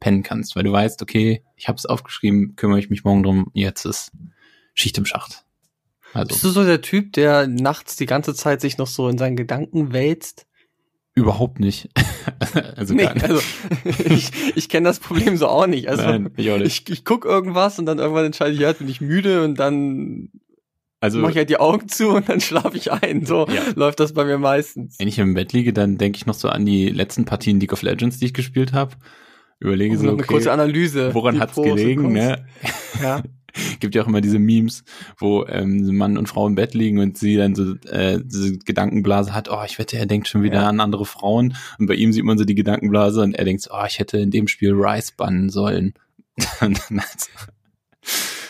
pennen kannst, weil du weißt, okay, ich habe es aufgeschrieben, kümmere ich mich morgen drum, jetzt ist Schicht im Schacht. Bist Also du so der Typ, der nachts die ganze Zeit sich noch so in seinen Gedanken wälzt? überhaupt nicht. (laughs) also nee, nicht. also (laughs) ich, ich kenne das Problem so auch nicht. Also Nein, ich auch nicht. ich, ich guck irgendwas und dann irgendwann entscheide ich, ja, bin ich müde und dann Also mache ich halt die Augen zu und dann schlafe ich ein. So Ja. läuft das bei mir meistens. wenn ich im Bett liege, dann denke ich noch so an die letzten Partien League of Legends, die ich gespielt habe. Überlege Und so, noch eine kurze okay, Analyse. woran hat's Pros gelegen, ne? (laughs) Ja. Gibt ja auch immer diese Memes, wo ähm, Mann und Frau im Bett liegen und sie dann so äh, diese Gedankenblase hat, oh, ich wette, er denkt schon wieder Ja. an andere Frauen. Und bei ihm sieht man so die Gedankenblase und er denkt so, oh, ich hätte in dem Spiel Rice bannen sollen. (laughs) Und dann hat's-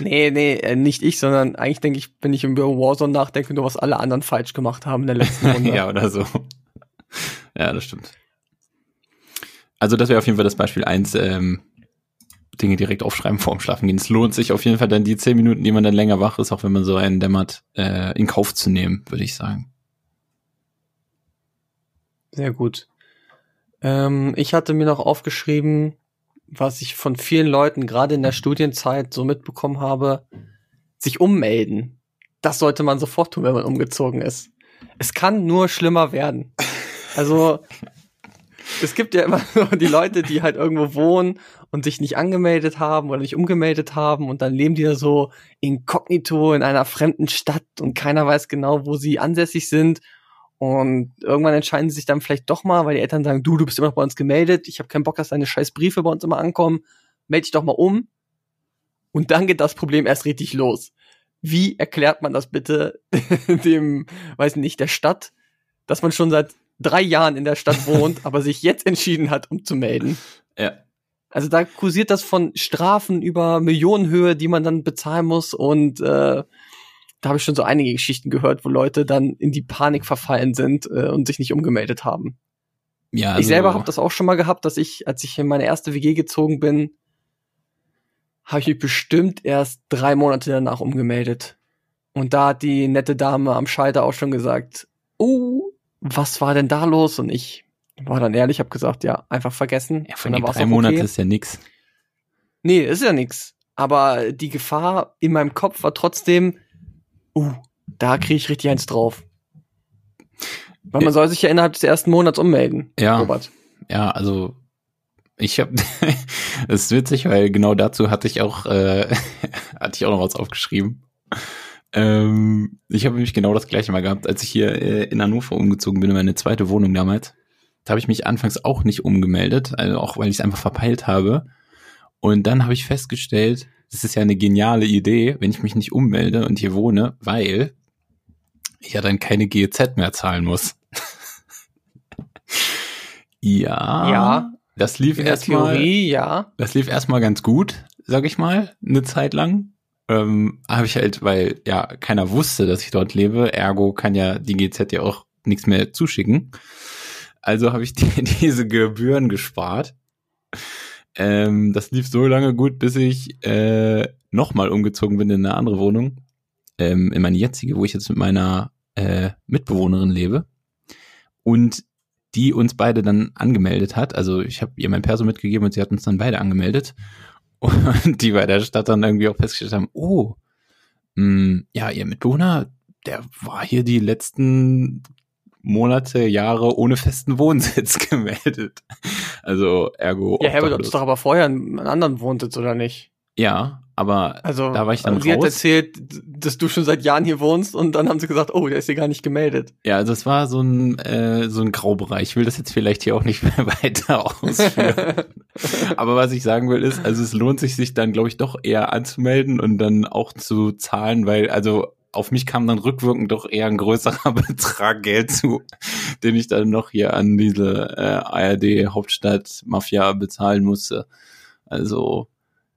Nee, nee, äh, nicht ich, sondern eigentlich denke ich, wenn ich über Warzone nachdenke, nur was alle anderen falsch gemacht haben in der letzten (laughs) Runde. ja, oder so. Ja, das stimmt. Also das wäre auf jeden Fall das Beispiel eins. Ähm, Dinge direkt aufschreiben vorm Schlafen gehen. Es lohnt sich auf jeden Fall dann die zehn Minuten, die man dann länger wach ist, auch wenn man so einen dämmert, äh, in Kauf zu nehmen, würde ich sagen. Sehr gut. Ähm, ich hatte mir noch aufgeschrieben, was ich von vielen Leuten gerade in der Studienzeit so mitbekommen habe, sich ummelden. Das sollte man sofort tun, wenn man umgezogen ist. Es kann nur schlimmer werden. Also es gibt ja immer (laughs) so die Leute, die halt irgendwo wohnen und sich nicht angemeldet haben oder nicht umgemeldet haben und dann leben die da so inkognito in einer fremden Stadt und keiner weiß genau, wo sie ansässig sind und irgendwann entscheiden sie sich dann vielleicht doch mal, weil die Eltern sagen, du, du bist immer noch bei uns gemeldet, ich habe keinen Bock, dass deine scheiß Briefe bei uns immer ankommen, melde dich doch mal um. Und dann geht das Problem erst richtig los. Wie erklärt man das bitte (laughs) dem, weiß nicht, der Stadt, dass man schon seit drei Jahren in der Stadt wohnt, (laughs) aber sich jetzt entschieden hat, umzumelden? Ja. Also da kursiert das von Strafen über Millionenhöhe, die man dann bezahlen muss und äh, da habe ich schon so einige Geschichten gehört, wo Leute dann in die Panik verfallen sind äh, und sich nicht umgemeldet haben. Ja, also, ich selber habe das auch schon mal gehabt, dass ich, als ich in meine erste WG gezogen bin, habe ich mich bestimmt erst drei Monate danach umgemeldet. Und da hat die nette Dame am Schalter auch schon gesagt, oh, was war denn da los? Und ich war dann ehrlich, habe gesagt, ja, einfach vergessen. Ja, den war's drei auch Monaten okay. ist ja nix. Nee, ist ja nix. Aber die Gefahr in meinem Kopf war trotzdem, uh, da kriege ich richtig eins drauf. Weil man Ja. soll sich ja innerhalb des ersten Monats ummelden, Ja. Robert. Ja, also ich habe, es (laughs) ist witzig, weil genau dazu hatte ich auch, äh, (laughs) hatte ich auch noch was aufgeschrieben. Ähm, ich habe nämlich genau das gleiche mal gehabt, als ich hier äh, in Hannover umgezogen bin, in meine zweite Wohnung damals. Da habe ich mich anfangs auch nicht umgemeldet, also auch weil ich es einfach verpeilt habe. Und dann habe ich festgestellt, das ist ja eine geniale Idee, wenn ich mich nicht ummelde und hier wohne, weil ich ja dann keine GEZ mehr zahlen muss. (laughs) ja. Ja. Das lief erstmal, ja. das lief erstmal ganz gut, sag ich mal, eine Zeit lang. Ähm, habe ich halt, weil ja keiner wusste, dass ich dort lebe, ergo kann ja die GZ ja auch nichts mehr zuschicken. Also habe ich (laughs) die, diese Gebühren gespart. Ähm, das lief so lange gut, bis ich äh, nochmal umgezogen bin in eine andere Wohnung, ähm, in meine jetzige, wo ich jetzt mit meiner äh, Mitbewohnerin lebe. Und die uns beide dann angemeldet hat. Also ich habe ihr mein Perso mitgegeben und sie hat uns dann beide angemeldet. Und die bei der Stadt dann irgendwie auch festgestellt haben, oh, mh, ja, ihr Mitbewohner, der war hier die letzten Monate, Jahre ohne festen Wohnsitz (laughs) gemeldet. Also ergo. Ja, Herbert, hast doch aber vorher einen anderen Wohnsitz, oder nicht? Ja, aber Also, Da war ich dann sie hat raus. erzählt, dass du schon seit Jahren hier wohnst und dann haben sie gesagt, oh, der ist hier gar nicht gemeldet. ja, also es war so ein, äh, so ein Graubereich. Ich will das jetzt vielleicht hier auch nicht (laughs) mehr weiter ausführen. (laughs) Aber was ich sagen will ist, also es lohnt sich, sich dann, glaube ich, doch eher anzumelden und dann auch zu zahlen, weil, also auf mich kam dann rückwirkend doch eher ein größerer (laughs) Betrag Geld zu, den ich dann noch hier an diese äh, ARD Hauptstadt Mafia bezahlen musste. Also,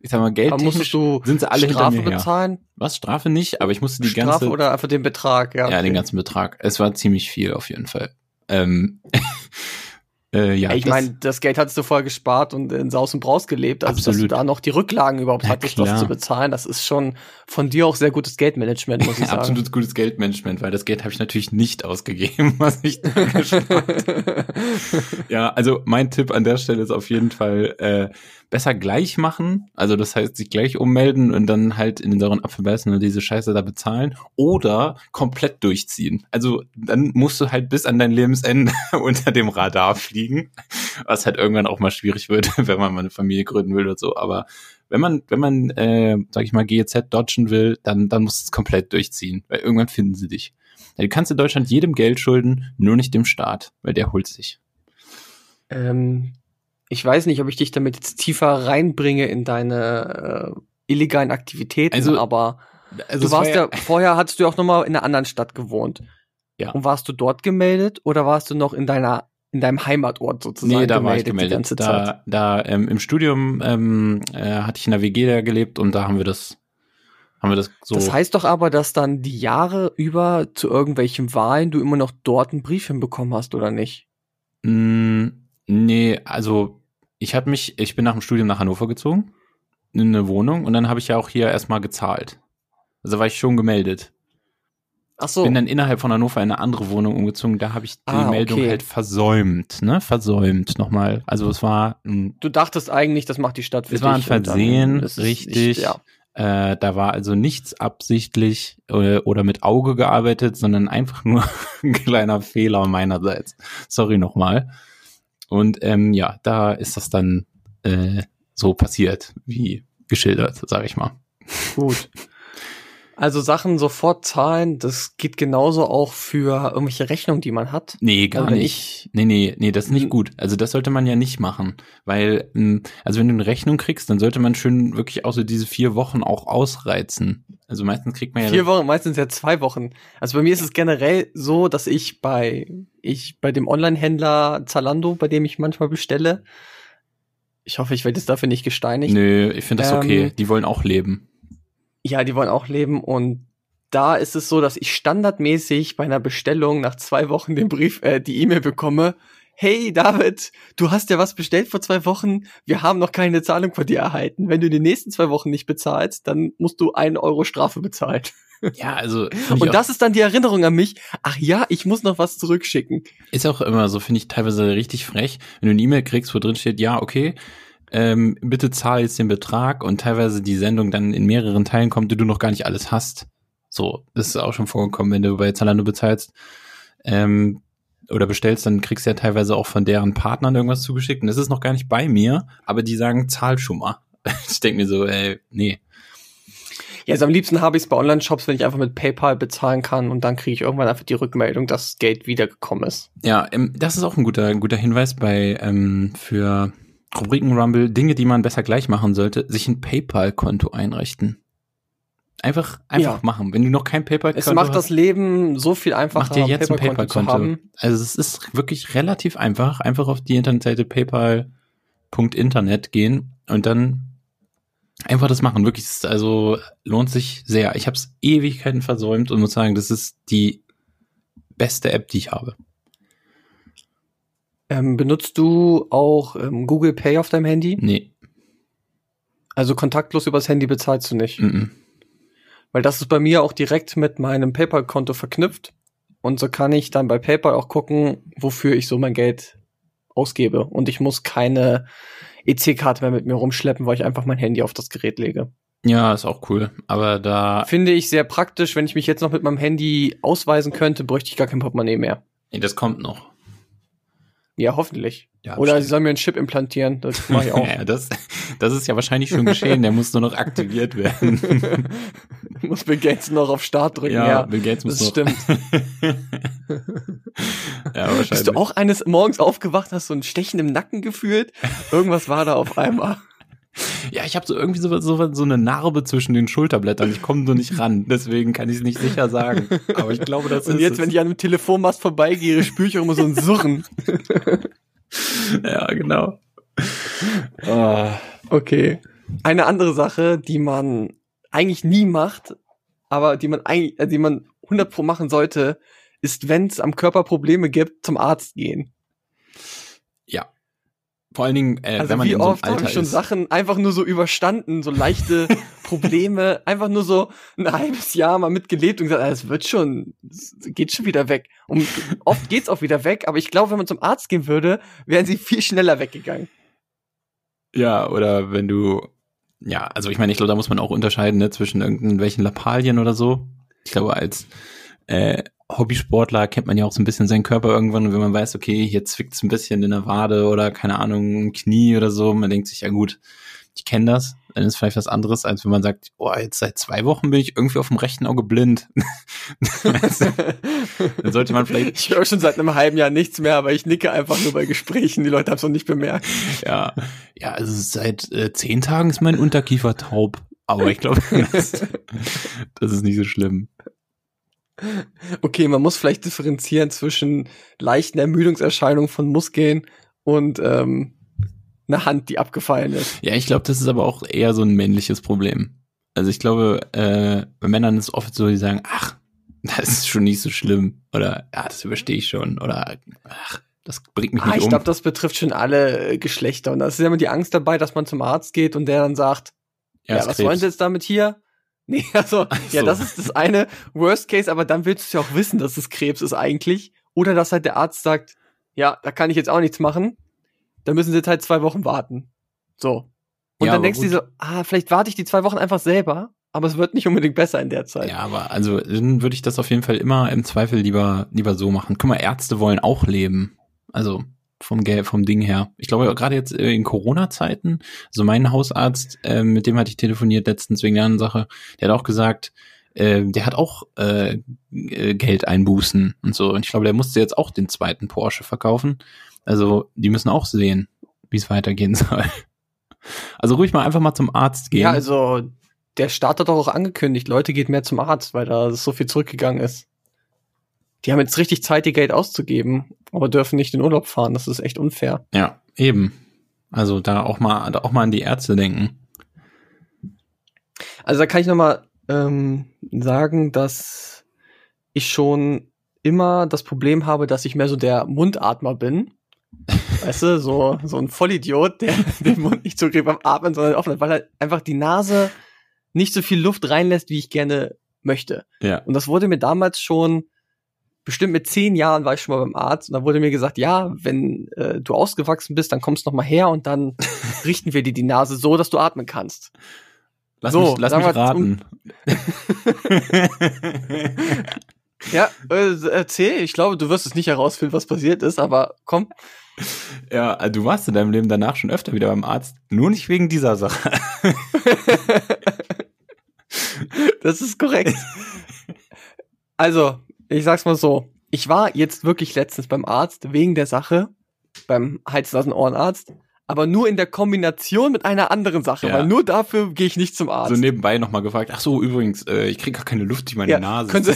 ich sag mal, Geld musstest du sind sie alle Strafe hinter mir her. bezahlen? Was, Strafe nicht, aber ich musste die Strafe ganze oder einfach den Betrag? Ja, ja, okay. den ganzen Betrag. Es war ziemlich viel auf jeden Fall. Ähm, (laughs) äh, ja, ich meine, das Geld hattest du vorher gespart und in Saus und Braus gelebt. Also, dass du Absolut. da noch die Rücklagen überhaupt hattest, das zu bezahlen, das ist schon von dir auch sehr gutes Geldmanagement, muss ich (laughs) sagen. absolut gutes Geldmanagement, weil das Geld habe ich natürlich nicht ausgegeben, (laughs) was ich da gespart Ja, also mein Tipp an der Stelle ist auf jeden Fall äh, besser gleich machen. Also das heißt, sich gleich ummelden und dann halt in den sauren Apfel beißen und diese Scheiße da bezahlen. Oder komplett durchziehen. Also dann musst du halt bis an dein Lebensende (laughs) unter dem Radar fliegen. Was halt irgendwann auch mal schwierig wird, (laughs) wenn man mal eine Familie gründen will oder so. Aber wenn man, wenn man, äh, sag ich mal, GEZ dodgen will, dann, dann musst du es komplett durchziehen. Weil irgendwann finden sie dich. Du kannst in Deutschland jedem Geld schulden, nur nicht dem Staat, weil der holt sich. ähm, ich weiß nicht, ob ich dich damit jetzt tiefer reinbringe in deine äh, illegalen Aktivitäten, Also, aber Also du es war warst ja, vorher hattest du ja auch noch mal in einer anderen Stadt gewohnt. Ja. Und warst du dort gemeldet oder warst du noch in deiner in deinem Heimatort sozusagen Nee, da war ich die gemeldet. ganze Zeit? Da, da ähm, im Studium ähm, äh, hatte ich in der WG da gelebt und da haben wir das, haben wir das so. Das heißt doch aber, dass dann die Jahre über zu irgendwelchen Wahlen du immer noch dort einen Brief hinbekommen hast, oder nicht? Mm, nee, also ich habe mich, ich bin nach dem Studium nach Hannover gezogen, in eine Wohnung und dann habe ich ja auch hier erstmal gezahlt. Also war ich schon gemeldet. Ach so. Bin dann innerhalb von Hannover in eine andere Wohnung umgezogen, da habe ich die Ah, Meldung okay. halt versäumt, ne? Versäumt nochmal. Also es war ein du dachtest eigentlich, das macht die Stadt für Es dich. war ein dann Versehen, ist es richtig. Nicht, ja. Äh, da war also nichts absichtlich äh, oder mit Auge gearbeitet, sondern einfach nur (laughs) ein kleiner Fehler meinerseits. Sorry nochmal. Und ähm, ja, da ist das dann äh, so passiert, wie geschildert, sage ich mal. Gut. (laughs) Also Sachen sofort zahlen, das geht genauso auch für irgendwelche Rechnungen, die man hat. Nee, gar Also nicht. Nee, nee, nee, das ist nicht gut. Also das sollte man ja nicht machen. Weil, mh, also wenn du eine Rechnung kriegst, dann sollte man schön wirklich auch so diese vier Wochen auch ausreizen. Also meistens kriegt man ja. Vier Wochen, meistens ja zwei Wochen. Also bei mir ist es generell so, dass ich bei ich bei dem Online-Händler Zalando, bei dem ich manchmal bestelle, ich hoffe, ich werde jetzt dafür nicht gesteinigt. Nö, ich finde das Ähm, okay. Die wollen auch leben. Ja, die wollen auch leben und da ist es so, dass ich standardmäßig bei einer Bestellung nach zwei Wochen den Brief, äh, die E-Mail bekomme. Hey David, du hast ja was bestellt vor zwei Wochen. Wir haben noch keine Zahlung von dir erhalten. Wenn du die nächsten zwei Wochen nicht bezahlst, dann musst du einen Euro Strafe bezahlen. Ja, also (laughs) Und das ist dann die Erinnerung an mich. Ach ja, ich muss noch was zurückschicken. Ist auch immer so, finde ich teilweise richtig frech, wenn du eine E-Mail kriegst, wo drin steht, ja, okay, ähm, bitte zahl jetzt den Betrag und teilweise die Sendung dann in mehreren Teilen kommt, die du noch gar nicht alles hast. So, das ist auch schon vorgekommen, wenn du bei Zalando bezahlst ähm, oder bestellst, dann kriegst du ja teilweise auch von deren Partnern irgendwas zugeschickt und das ist noch gar nicht bei mir, aber die sagen, zahl schon mal. (laughs) Ich denke mir so, ey, nee. Ja, also am liebsten habe ich es bei Online-Shops, wenn ich einfach mit PayPal bezahlen kann und dann kriege ich irgendwann einfach die Rückmeldung, dass Geld wiedergekommen ist. Ja, ähm, das ist auch ein guter, ein guter Hinweis bei ähm, für Rubriken Rumble, Dinge, die man besser gleich machen sollte, sich ein PayPal-Konto einrichten. Einfach, einfach Ja. machen. Wenn du noch kein PayPal-Konto Es macht hast, das Leben so viel einfacher, mach dir jetzt ein PayPal-Konto. Also es ist wirklich relativ einfach. Einfach auf die Internetseite paypal.internet gehen und dann einfach das machen. Wirklich, also lohnt sich sehr. Ich habe es Ewigkeiten versäumt und muss sagen, das ist die beste App, die ich habe. Ähm, benutzt du auch ähm, Google Pay auf deinem Handy? Nee. Also kontaktlos übers Handy bezahlst du nicht. Mm -mm. Weil das ist bei mir auch direkt mit meinem PayPal-Konto verknüpft. Und so kann ich dann bei PayPal auch gucken, wofür ich so mein Geld ausgebe. Und ich muss keine EC-Karte mehr mit mir rumschleppen, weil ich einfach mein Handy auf das Gerät lege. Ja, ist auch cool. Aber da, Finde ich sehr praktisch. Wenn ich mich jetzt noch mit meinem Handy ausweisen könnte, bräuchte ich gar kein Portemonnaie mehr. nee, das kommt noch. Ja, hoffentlich. Ja, Oder sie sollen mir einen Chip implantieren. Das mache ich (laughs) auch. ja, das, das ist ja wahrscheinlich schon geschehen. Der muss nur noch aktiviert werden. (laughs) muss Bill Gates noch auf Start drücken. ja, Ja, Bill Gates muss das noch. stimmt. (laughs) ja, wahrscheinlich. Bist du auch eines Morgens aufgewacht, hast so ein Stechen im Nacken gefühlt? Irgendwas war da auf einmal. (laughs) Ja, ich habe so irgendwie so, so, so eine Narbe zwischen den Schulterblättern. Ich komme nur nicht ran. Deswegen kann ich es nicht sicher sagen. Aber ich glaube, das Und ist jetzt, es. wenn ich an einem Telefonmast vorbeigehe, spüre ich auch immer so ein Surren. (laughs) Ja, genau. Ah, Okay. Eine andere Sache, die man eigentlich nie macht, aber die man eigentlich, äh, die man 100 pro machen sollte, ist, wenn es am Körper Probleme gibt, zum Arzt gehen. Vor allen Dingen, äh, Also wenn man wie in so oft habe ich schon ist. Sachen einfach nur so überstanden, so leichte (laughs) Probleme, einfach nur so ein halbes Jahr mal mitgelebt und gesagt, ah, es wird schon, geht schon wieder weg. Und oft geht's auch wieder weg, aber ich glaube, wenn man zum Arzt gehen würde, wären sie viel schneller weggegangen. Ja, oder wenn du, ja, also ich meine, ich glaube, da muss man auch unterscheiden, ne, zwischen irgendwelchen Lappalien oder so. Ich glaube, als äh, Hobbysportler kennt man ja auch so ein bisschen seinen Körper irgendwann und wenn man weiß, okay, hier zwickt's ein bisschen in der Wade oder keine Ahnung, im Knie oder so, man denkt sich, ja gut, ich kenne das, dann ist vielleicht was anderes, als wenn man sagt, oh, jetzt seit zwei Wochen bin ich irgendwie auf dem rechten Auge blind. (laughs) dann sollte man vielleicht. Ich höre schon seit einem halben Jahr nichts mehr, aber ich nicke einfach nur bei Gesprächen. Die Leute haben es noch nicht bemerkt. Ja, ja, also seit äh, zehn Tagen ist mein Unterkiefer taub. Aber ich glaube, (laughs) das, das ist nicht so schlimm. Okay, man muss vielleicht differenzieren zwischen leichten Ermüdungserscheinungen von Muskeln und ähm, eine Hand, die abgefallen ist. Ja, ich glaube, das ist aber auch eher so ein männliches Problem. Also ich glaube, äh, bei Männern ist es oft so, die sagen, ach, das ist schon nicht so schlimm. Oder, ja, das überstehe ich schon. Oder, ach, das bringt mich Ah, nicht ich um. glaube, das betrifft schon alle äh, Geschlechter. Und da ist ja immer die Angst dabei, dass man zum Arzt geht und der dann sagt, ja, ist was Krebs. wollen Sie jetzt damit hier? Nee, also, ja, so. das ist das eine Worst Case, aber dann willst du ja auch wissen, dass es Krebs ist eigentlich. Oder dass halt der Arzt sagt, ja, da kann ich jetzt auch nichts machen. Da müssen Sie jetzt halt zwei Wochen warten. So. Und Ja, dann denkst du dir so, ah, vielleicht warte ich die zwei Wochen einfach selber, aber es wird nicht unbedingt besser in der Zeit. Ja, aber also dann würde ich das auf jeden Fall immer im Zweifel lieber lieber so machen. Guck mal, Ärzte wollen auch leben. Also vom Geld, vom Ding her. Ich glaube gerade jetzt äh, in Corona-Zeiten, also mein Hausarzt, äh, mit dem hatte ich telefoniert letztens wegen der anderen Sache, der hat auch gesagt, äh, der hat auch äh, äh, Geld einbußen und so. Und ich glaube, der musste jetzt auch den zweiten Porsche verkaufen. Also die müssen auch sehen, wie es weitergehen (laughs) soll. Also ruhig mal einfach mal zum Arzt gehen. Ja, also der Staat hat doch auch angekündigt, Leute geht mehr zum Arzt, weil da so viel zurückgegangen ist. Die haben jetzt richtig Zeit, ihr Geld auszugeben, aber dürfen nicht in Urlaub fahren. Das ist echt unfair. Ja, eben. Also da auch mal, da auch mal an die Ärzte denken. Also da kann ich noch mal ähm, sagen, dass ich schon immer das Problem habe, dass ich mehr so der Mundatmer bin. (laughs) Weißt du, so, so ein Vollidiot, der (laughs) den Mund nicht zugreift beim Atmen, sondern offen, hat, weil er einfach die Nase nicht so viel Luft reinlässt, wie ich gerne möchte. Ja. Und das wurde mir damals schon, bestimmt mit zehn Jahren war ich schon mal beim Arzt und da wurde mir gesagt, ja, wenn äh, du ausgewachsen bist, dann kommst du noch mal her und dann (laughs) richten wir dir die Nase so, dass du atmen kannst. Lass So, mich, lass mich raten. (laughs) Ja, äh, erzähl, ich glaube, du wirst es nicht herausfinden, was passiert ist, aber komm. ja, also du warst in deinem Leben danach schon öfter wieder beim Arzt. Nur nicht wegen dieser Sache. (laughs) Das ist korrekt. Also, ich sag's mal so. Ich war jetzt wirklich letztens beim Arzt wegen der Sache, beim Hals-Nasen-Ohrenarzt, aber nur in der Kombination mit einer anderen Sache, Ja. weil nur dafür gehe ich nicht zum Arzt. So nebenbei nochmal gefragt, ach so, übrigens, äh, ich krieg gar keine Luft durch meine Ja, Nase. (laughs)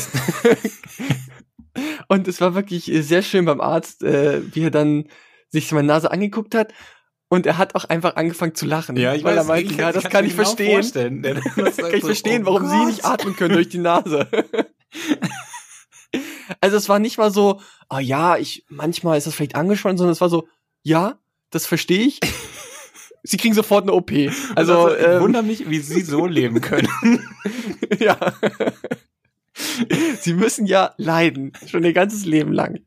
Und es war wirklich sehr schön beim Arzt, äh, wie er dann sich meine Nase angeguckt hat. Und er hat auch einfach angefangen zu lachen. weil er meinte, ja, das kann ich verstehen. das (laughs) kann ich verstehen, warum Sie nicht atmen können durch die Nase. (laughs) also es war nicht mal so, ah ja, ich manchmal ist das vielleicht angeschwollen, sondern es war so, ja, das verstehe ich. (laughs) Sie kriegen sofort eine OP. Also, Also, ich ähm, wundere mich, wie Sie so leben können. (laughs) ja. Sie müssen ja leiden, schon ihr ganzes Leben lang.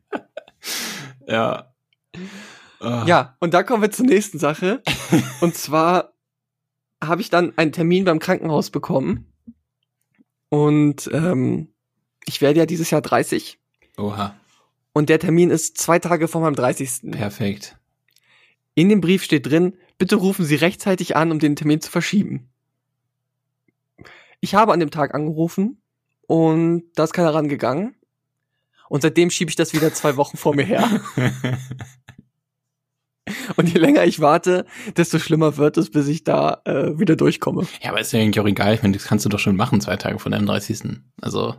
ja. Ah. Ja, und da kommen wir zur nächsten Sache. (laughs) Und zwar habe ich dann einen Termin beim Krankenhaus bekommen. Und ähm, ich werde ja dieses Jahr 30. Oha, Und der Termin ist zwei Tage vor meinem 30. perfekt. In dem Brief steht drin, bitte rufen Sie rechtzeitig an, um den Termin zu verschieben. Ich habe an dem Tag angerufen und da ist keiner rangegangen. Und seitdem schiebe ich das wieder zwei Wochen vor mir her. (laughs) Und je länger ich warte, desto schlimmer wird es, bis ich da äh, wieder durchkomme. ja, aber ist ja eigentlich auch egal. Ich meine, das kannst du doch schon machen, zwei Tage vor deinem 30. Also,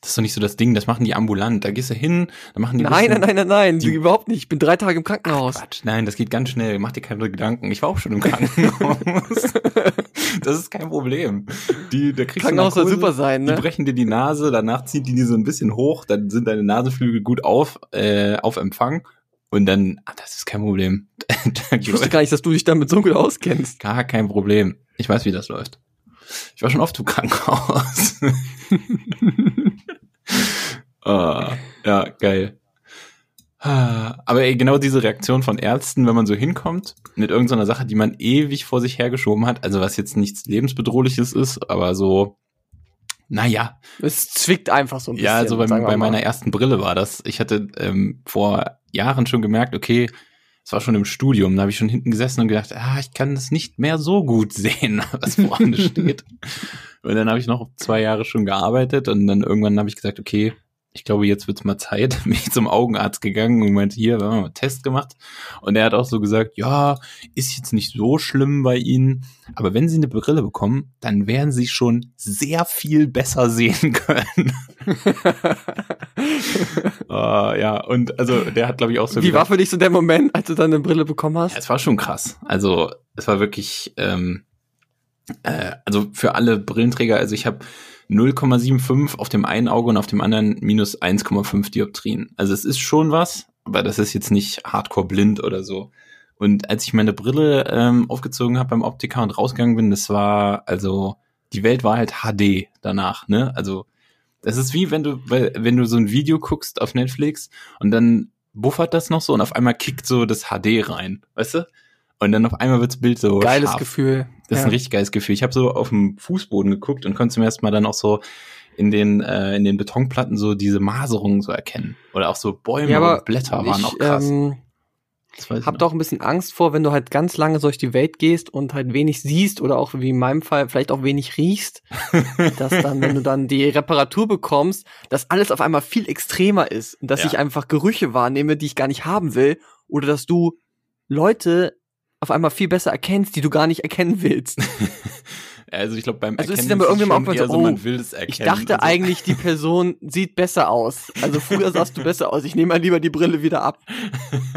das ist doch nicht so das Ding, das machen die ambulant. Da gehst du hin, da machen die ein Nein, nein, nein, nein, nein, die- überhaupt nicht. Ich bin drei Tage im Krankenhaus. Quatsch, nein, das geht ganz schnell. Mach dir keine Gedanken. Ich war auch schon im Krankenhaus. (laughs) das ist kein Problem. Die, da kriegst du Krankenhaus soll super sein, Die ne? brechen dir die Nase, danach ziehen die die so ein bisschen hoch, dann sind deine Nasenflügel gut auf, äh, auf Empfang und dann, ah, das ist kein Problem. (laughs) Ich wusste gar nicht, dass du dich damit so gut auskennst. Gar kein Problem. Ich weiß, wie das läuft. Ich war schon oft im Krankenhaus. (laughs) ah, ja, geil. Ah, Aber ey, genau diese Reaktion von Ärzten, wenn man so hinkommt mit irgendeiner Sache, die man ewig vor sich hergeschoben hat, also was jetzt nichts lebensbedrohliches ist, aber so, naja, Es zwickt einfach so ein bisschen. ja, also bei, bei meiner ersten Brille war das. Ich hatte ähm, vor Jahren schon gemerkt, okay, Das war schon im Studium. Da habe ich schon hinten gesessen und gedacht, ah, ich kann das nicht mehr so gut sehen, (laughs) was vorne steht. (laughs) Und dann habe ich noch zwei Jahre schon gearbeitet und dann irgendwann habe ich gesagt, okay, ich glaube, jetzt wird's mal Zeit. (laughs) Bin ich zum Augenarzt gegangen und meinte, hier, wir haben mal einen Test gemacht. Und er hat auch so gesagt, ja, ist jetzt nicht so schlimm bei Ihnen, aber wenn Sie eine Brille bekommen, dann werden Sie schon sehr viel besser (laughs) sehen können. uh, (laughs) ja, und also der hat, glaube ich, auch so Wie gedacht, war für dich so der Moment, als du dann eine Brille bekommen hast? ja, es war schon krass. Also es war wirklich, ähm, äh, also für alle Brillenträger, also ich habe 0,75 auf dem einen Auge und auf dem anderen minus 1,5 Dioptrien. Also es ist schon was, aber das ist jetzt nicht hardcore blind oder so. Und als ich meine Brille ähm, aufgezogen habe beim Optiker und rausgegangen bin, das war, also die Welt war halt HD danach, ne? Also das ist wie wenn du, wenn du so ein Video guckst auf Netflix und dann buffert das noch so und auf einmal kickt so das HD rein, weißt du? Und dann auf einmal wirds Bild so Geiles scharf. Gefühl. Das ist Ja. ein richtig geiles Gefühl. Ich habe so auf dem Fußboden geguckt und konnte zum ersten Mal dann auch so in den äh, in den Betonplatten so diese Maserungen so erkennen oder auch so Bäume Ja, und Blätter waren ich, auch krass. Ähm, hab doch ein bisschen Angst vor, wenn du halt ganz lange durch die Welt gehst und halt wenig siehst oder auch wie in meinem Fall vielleicht auch wenig riechst, (laughs) dass dann, wenn du dann die Reparatur bekommst, dass alles auf einmal viel extremer ist und dass Ja. ich einfach Gerüche wahrnehme, die ich gar nicht haben will oder dass du Leute auf einmal viel besser erkennst, die du gar nicht erkennen willst. (laughs) also ich glaube beim Also ist Erkennen dann bei ist es irgendjemandem schon auch so, man oh, will es erkennen. Ich dachte Also- (laughs) eigentlich, die Person sieht besser aus. Also früher sahst du besser aus. Ich nehme mal lieber die Brille wieder ab.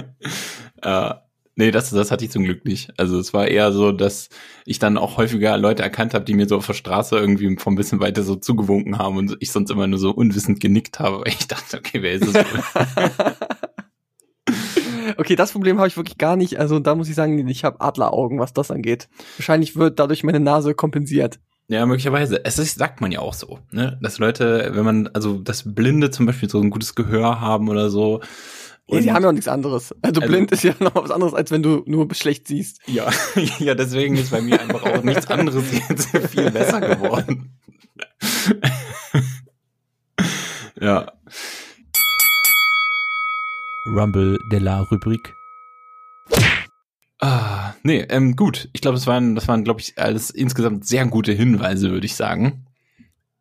(laughs) äh, nee, das, das hatte ich zum Glück nicht. Also es war eher so, dass ich dann auch häufiger Leute erkannt habe, die mir so auf der Straße irgendwie vom bisschen weiter so zugewunken haben und ich sonst immer nur so unwissend genickt habe, weil ich dachte, okay, wer ist es? Okay, das Problem habe ich wirklich gar nicht. Also da muss ich sagen, ich habe Adleraugen, was das angeht. Wahrscheinlich wird dadurch meine Nase kompensiert. Ja, möglicherweise. Es ist, sagt man ja auch so, ne? Dass Leute, wenn man, also dass Blinde zum Beispiel so ein gutes Gehör haben oder so. Ja, Und- die haben ja auch nichts anderes. Also, Also- blind ist ja noch was anderes, als wenn du nur schlecht siehst. ja, (laughs) ja, deswegen ist bei mir einfach auch nichts anderes jetzt viel besser geworden. (laughs) ja. Rumble de la Rubrik. Ah, nee, ähm, gut. Ich glaube, das waren, das waren, glaube ich, alles insgesamt sehr gute Hinweise, würde ich sagen.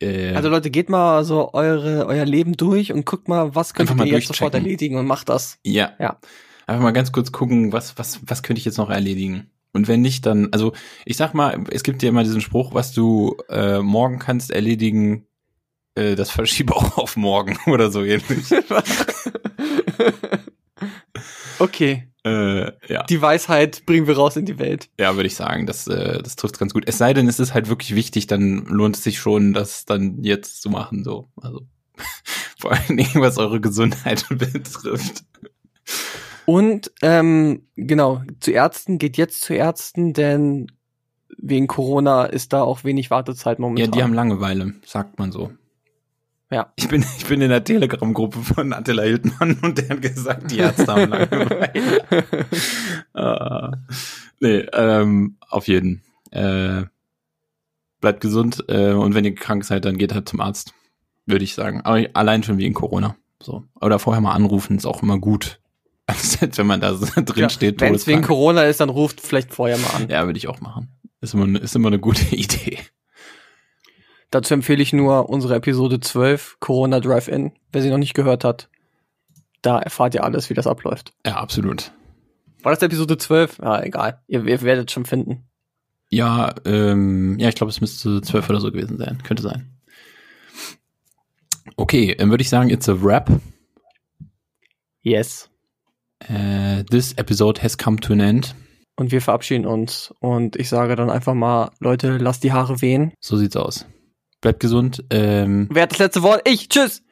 Äh, Also Leute, geht mal so eure, euer Leben durch und guckt mal, was könnt ihr jetzt sofort erledigen und macht das. Ja. Ja. Einfach mal ganz kurz gucken, was, was, was könnte ich jetzt noch erledigen? Und wenn nicht, dann, also ich sag mal, es gibt ja immer diesen Spruch, was du äh, morgen kannst erledigen, äh, das verschiebe (laughs) auch auf morgen (laughs) oder so ähnlich. (laughs) (laughs) okay, äh, ja. die Weisheit bringen wir raus in die Welt. ja, würde ich sagen, das, äh, das trifft ganz gut. Es sei denn, es ist halt wirklich wichtig, dann lohnt es sich schon, das dann jetzt zu machen, so. Also (laughs) vor allen Dingen, was eure Gesundheit (laughs) betrifft. Und ähm, genau, zu Ärzten, geht jetzt zu Ärzten, denn wegen Corona ist da auch wenig Wartezeit Ja, momentan. die haben Langeweile, sagt man so. Ja. Ich bin, ich bin in der Telegram-Gruppe von Attila Hildmann und der hat gesagt, die Ärzte haben Langeweile. äh, (laughs) nee, ähm, auf jeden. Äh, bleibt gesund äh, und wenn ihr krank seid, dann geht halt zum Arzt, würde ich sagen. Aber allein schon wegen Corona. So. Oder vorher mal anrufen, ist auch immer gut. (laughs) Als wenn man da so drin steht. Wenn es wegen. Corona ist, dann ruft vielleicht vorher mal an. Ja, würde ich auch machen. Ist immer, ist immer eine gute (laughs) Idee. Dazu empfehle ich nur unsere Episode 12, Corona Drive-In. Wer sie noch nicht gehört hat, da erfahrt ihr alles, wie das abläuft. Ja, absolut. War das Episode 12? Ja, egal. Ihr, ihr werdet schon finden. Ja, ähm, ja, ich glaube, es müsste zwölf oder so gewesen sein. Könnte sein. Okay, dann würde ich sagen, it's a wrap. Yes. Uh, this episode has come to an end. Und wir verabschieden uns. Und ich sage dann einfach mal, Leute, lasst die Haare wehen. So sieht's aus. Bleibt gesund. Ähm, Wer hat das letzte Wort? Ich. Tschüss.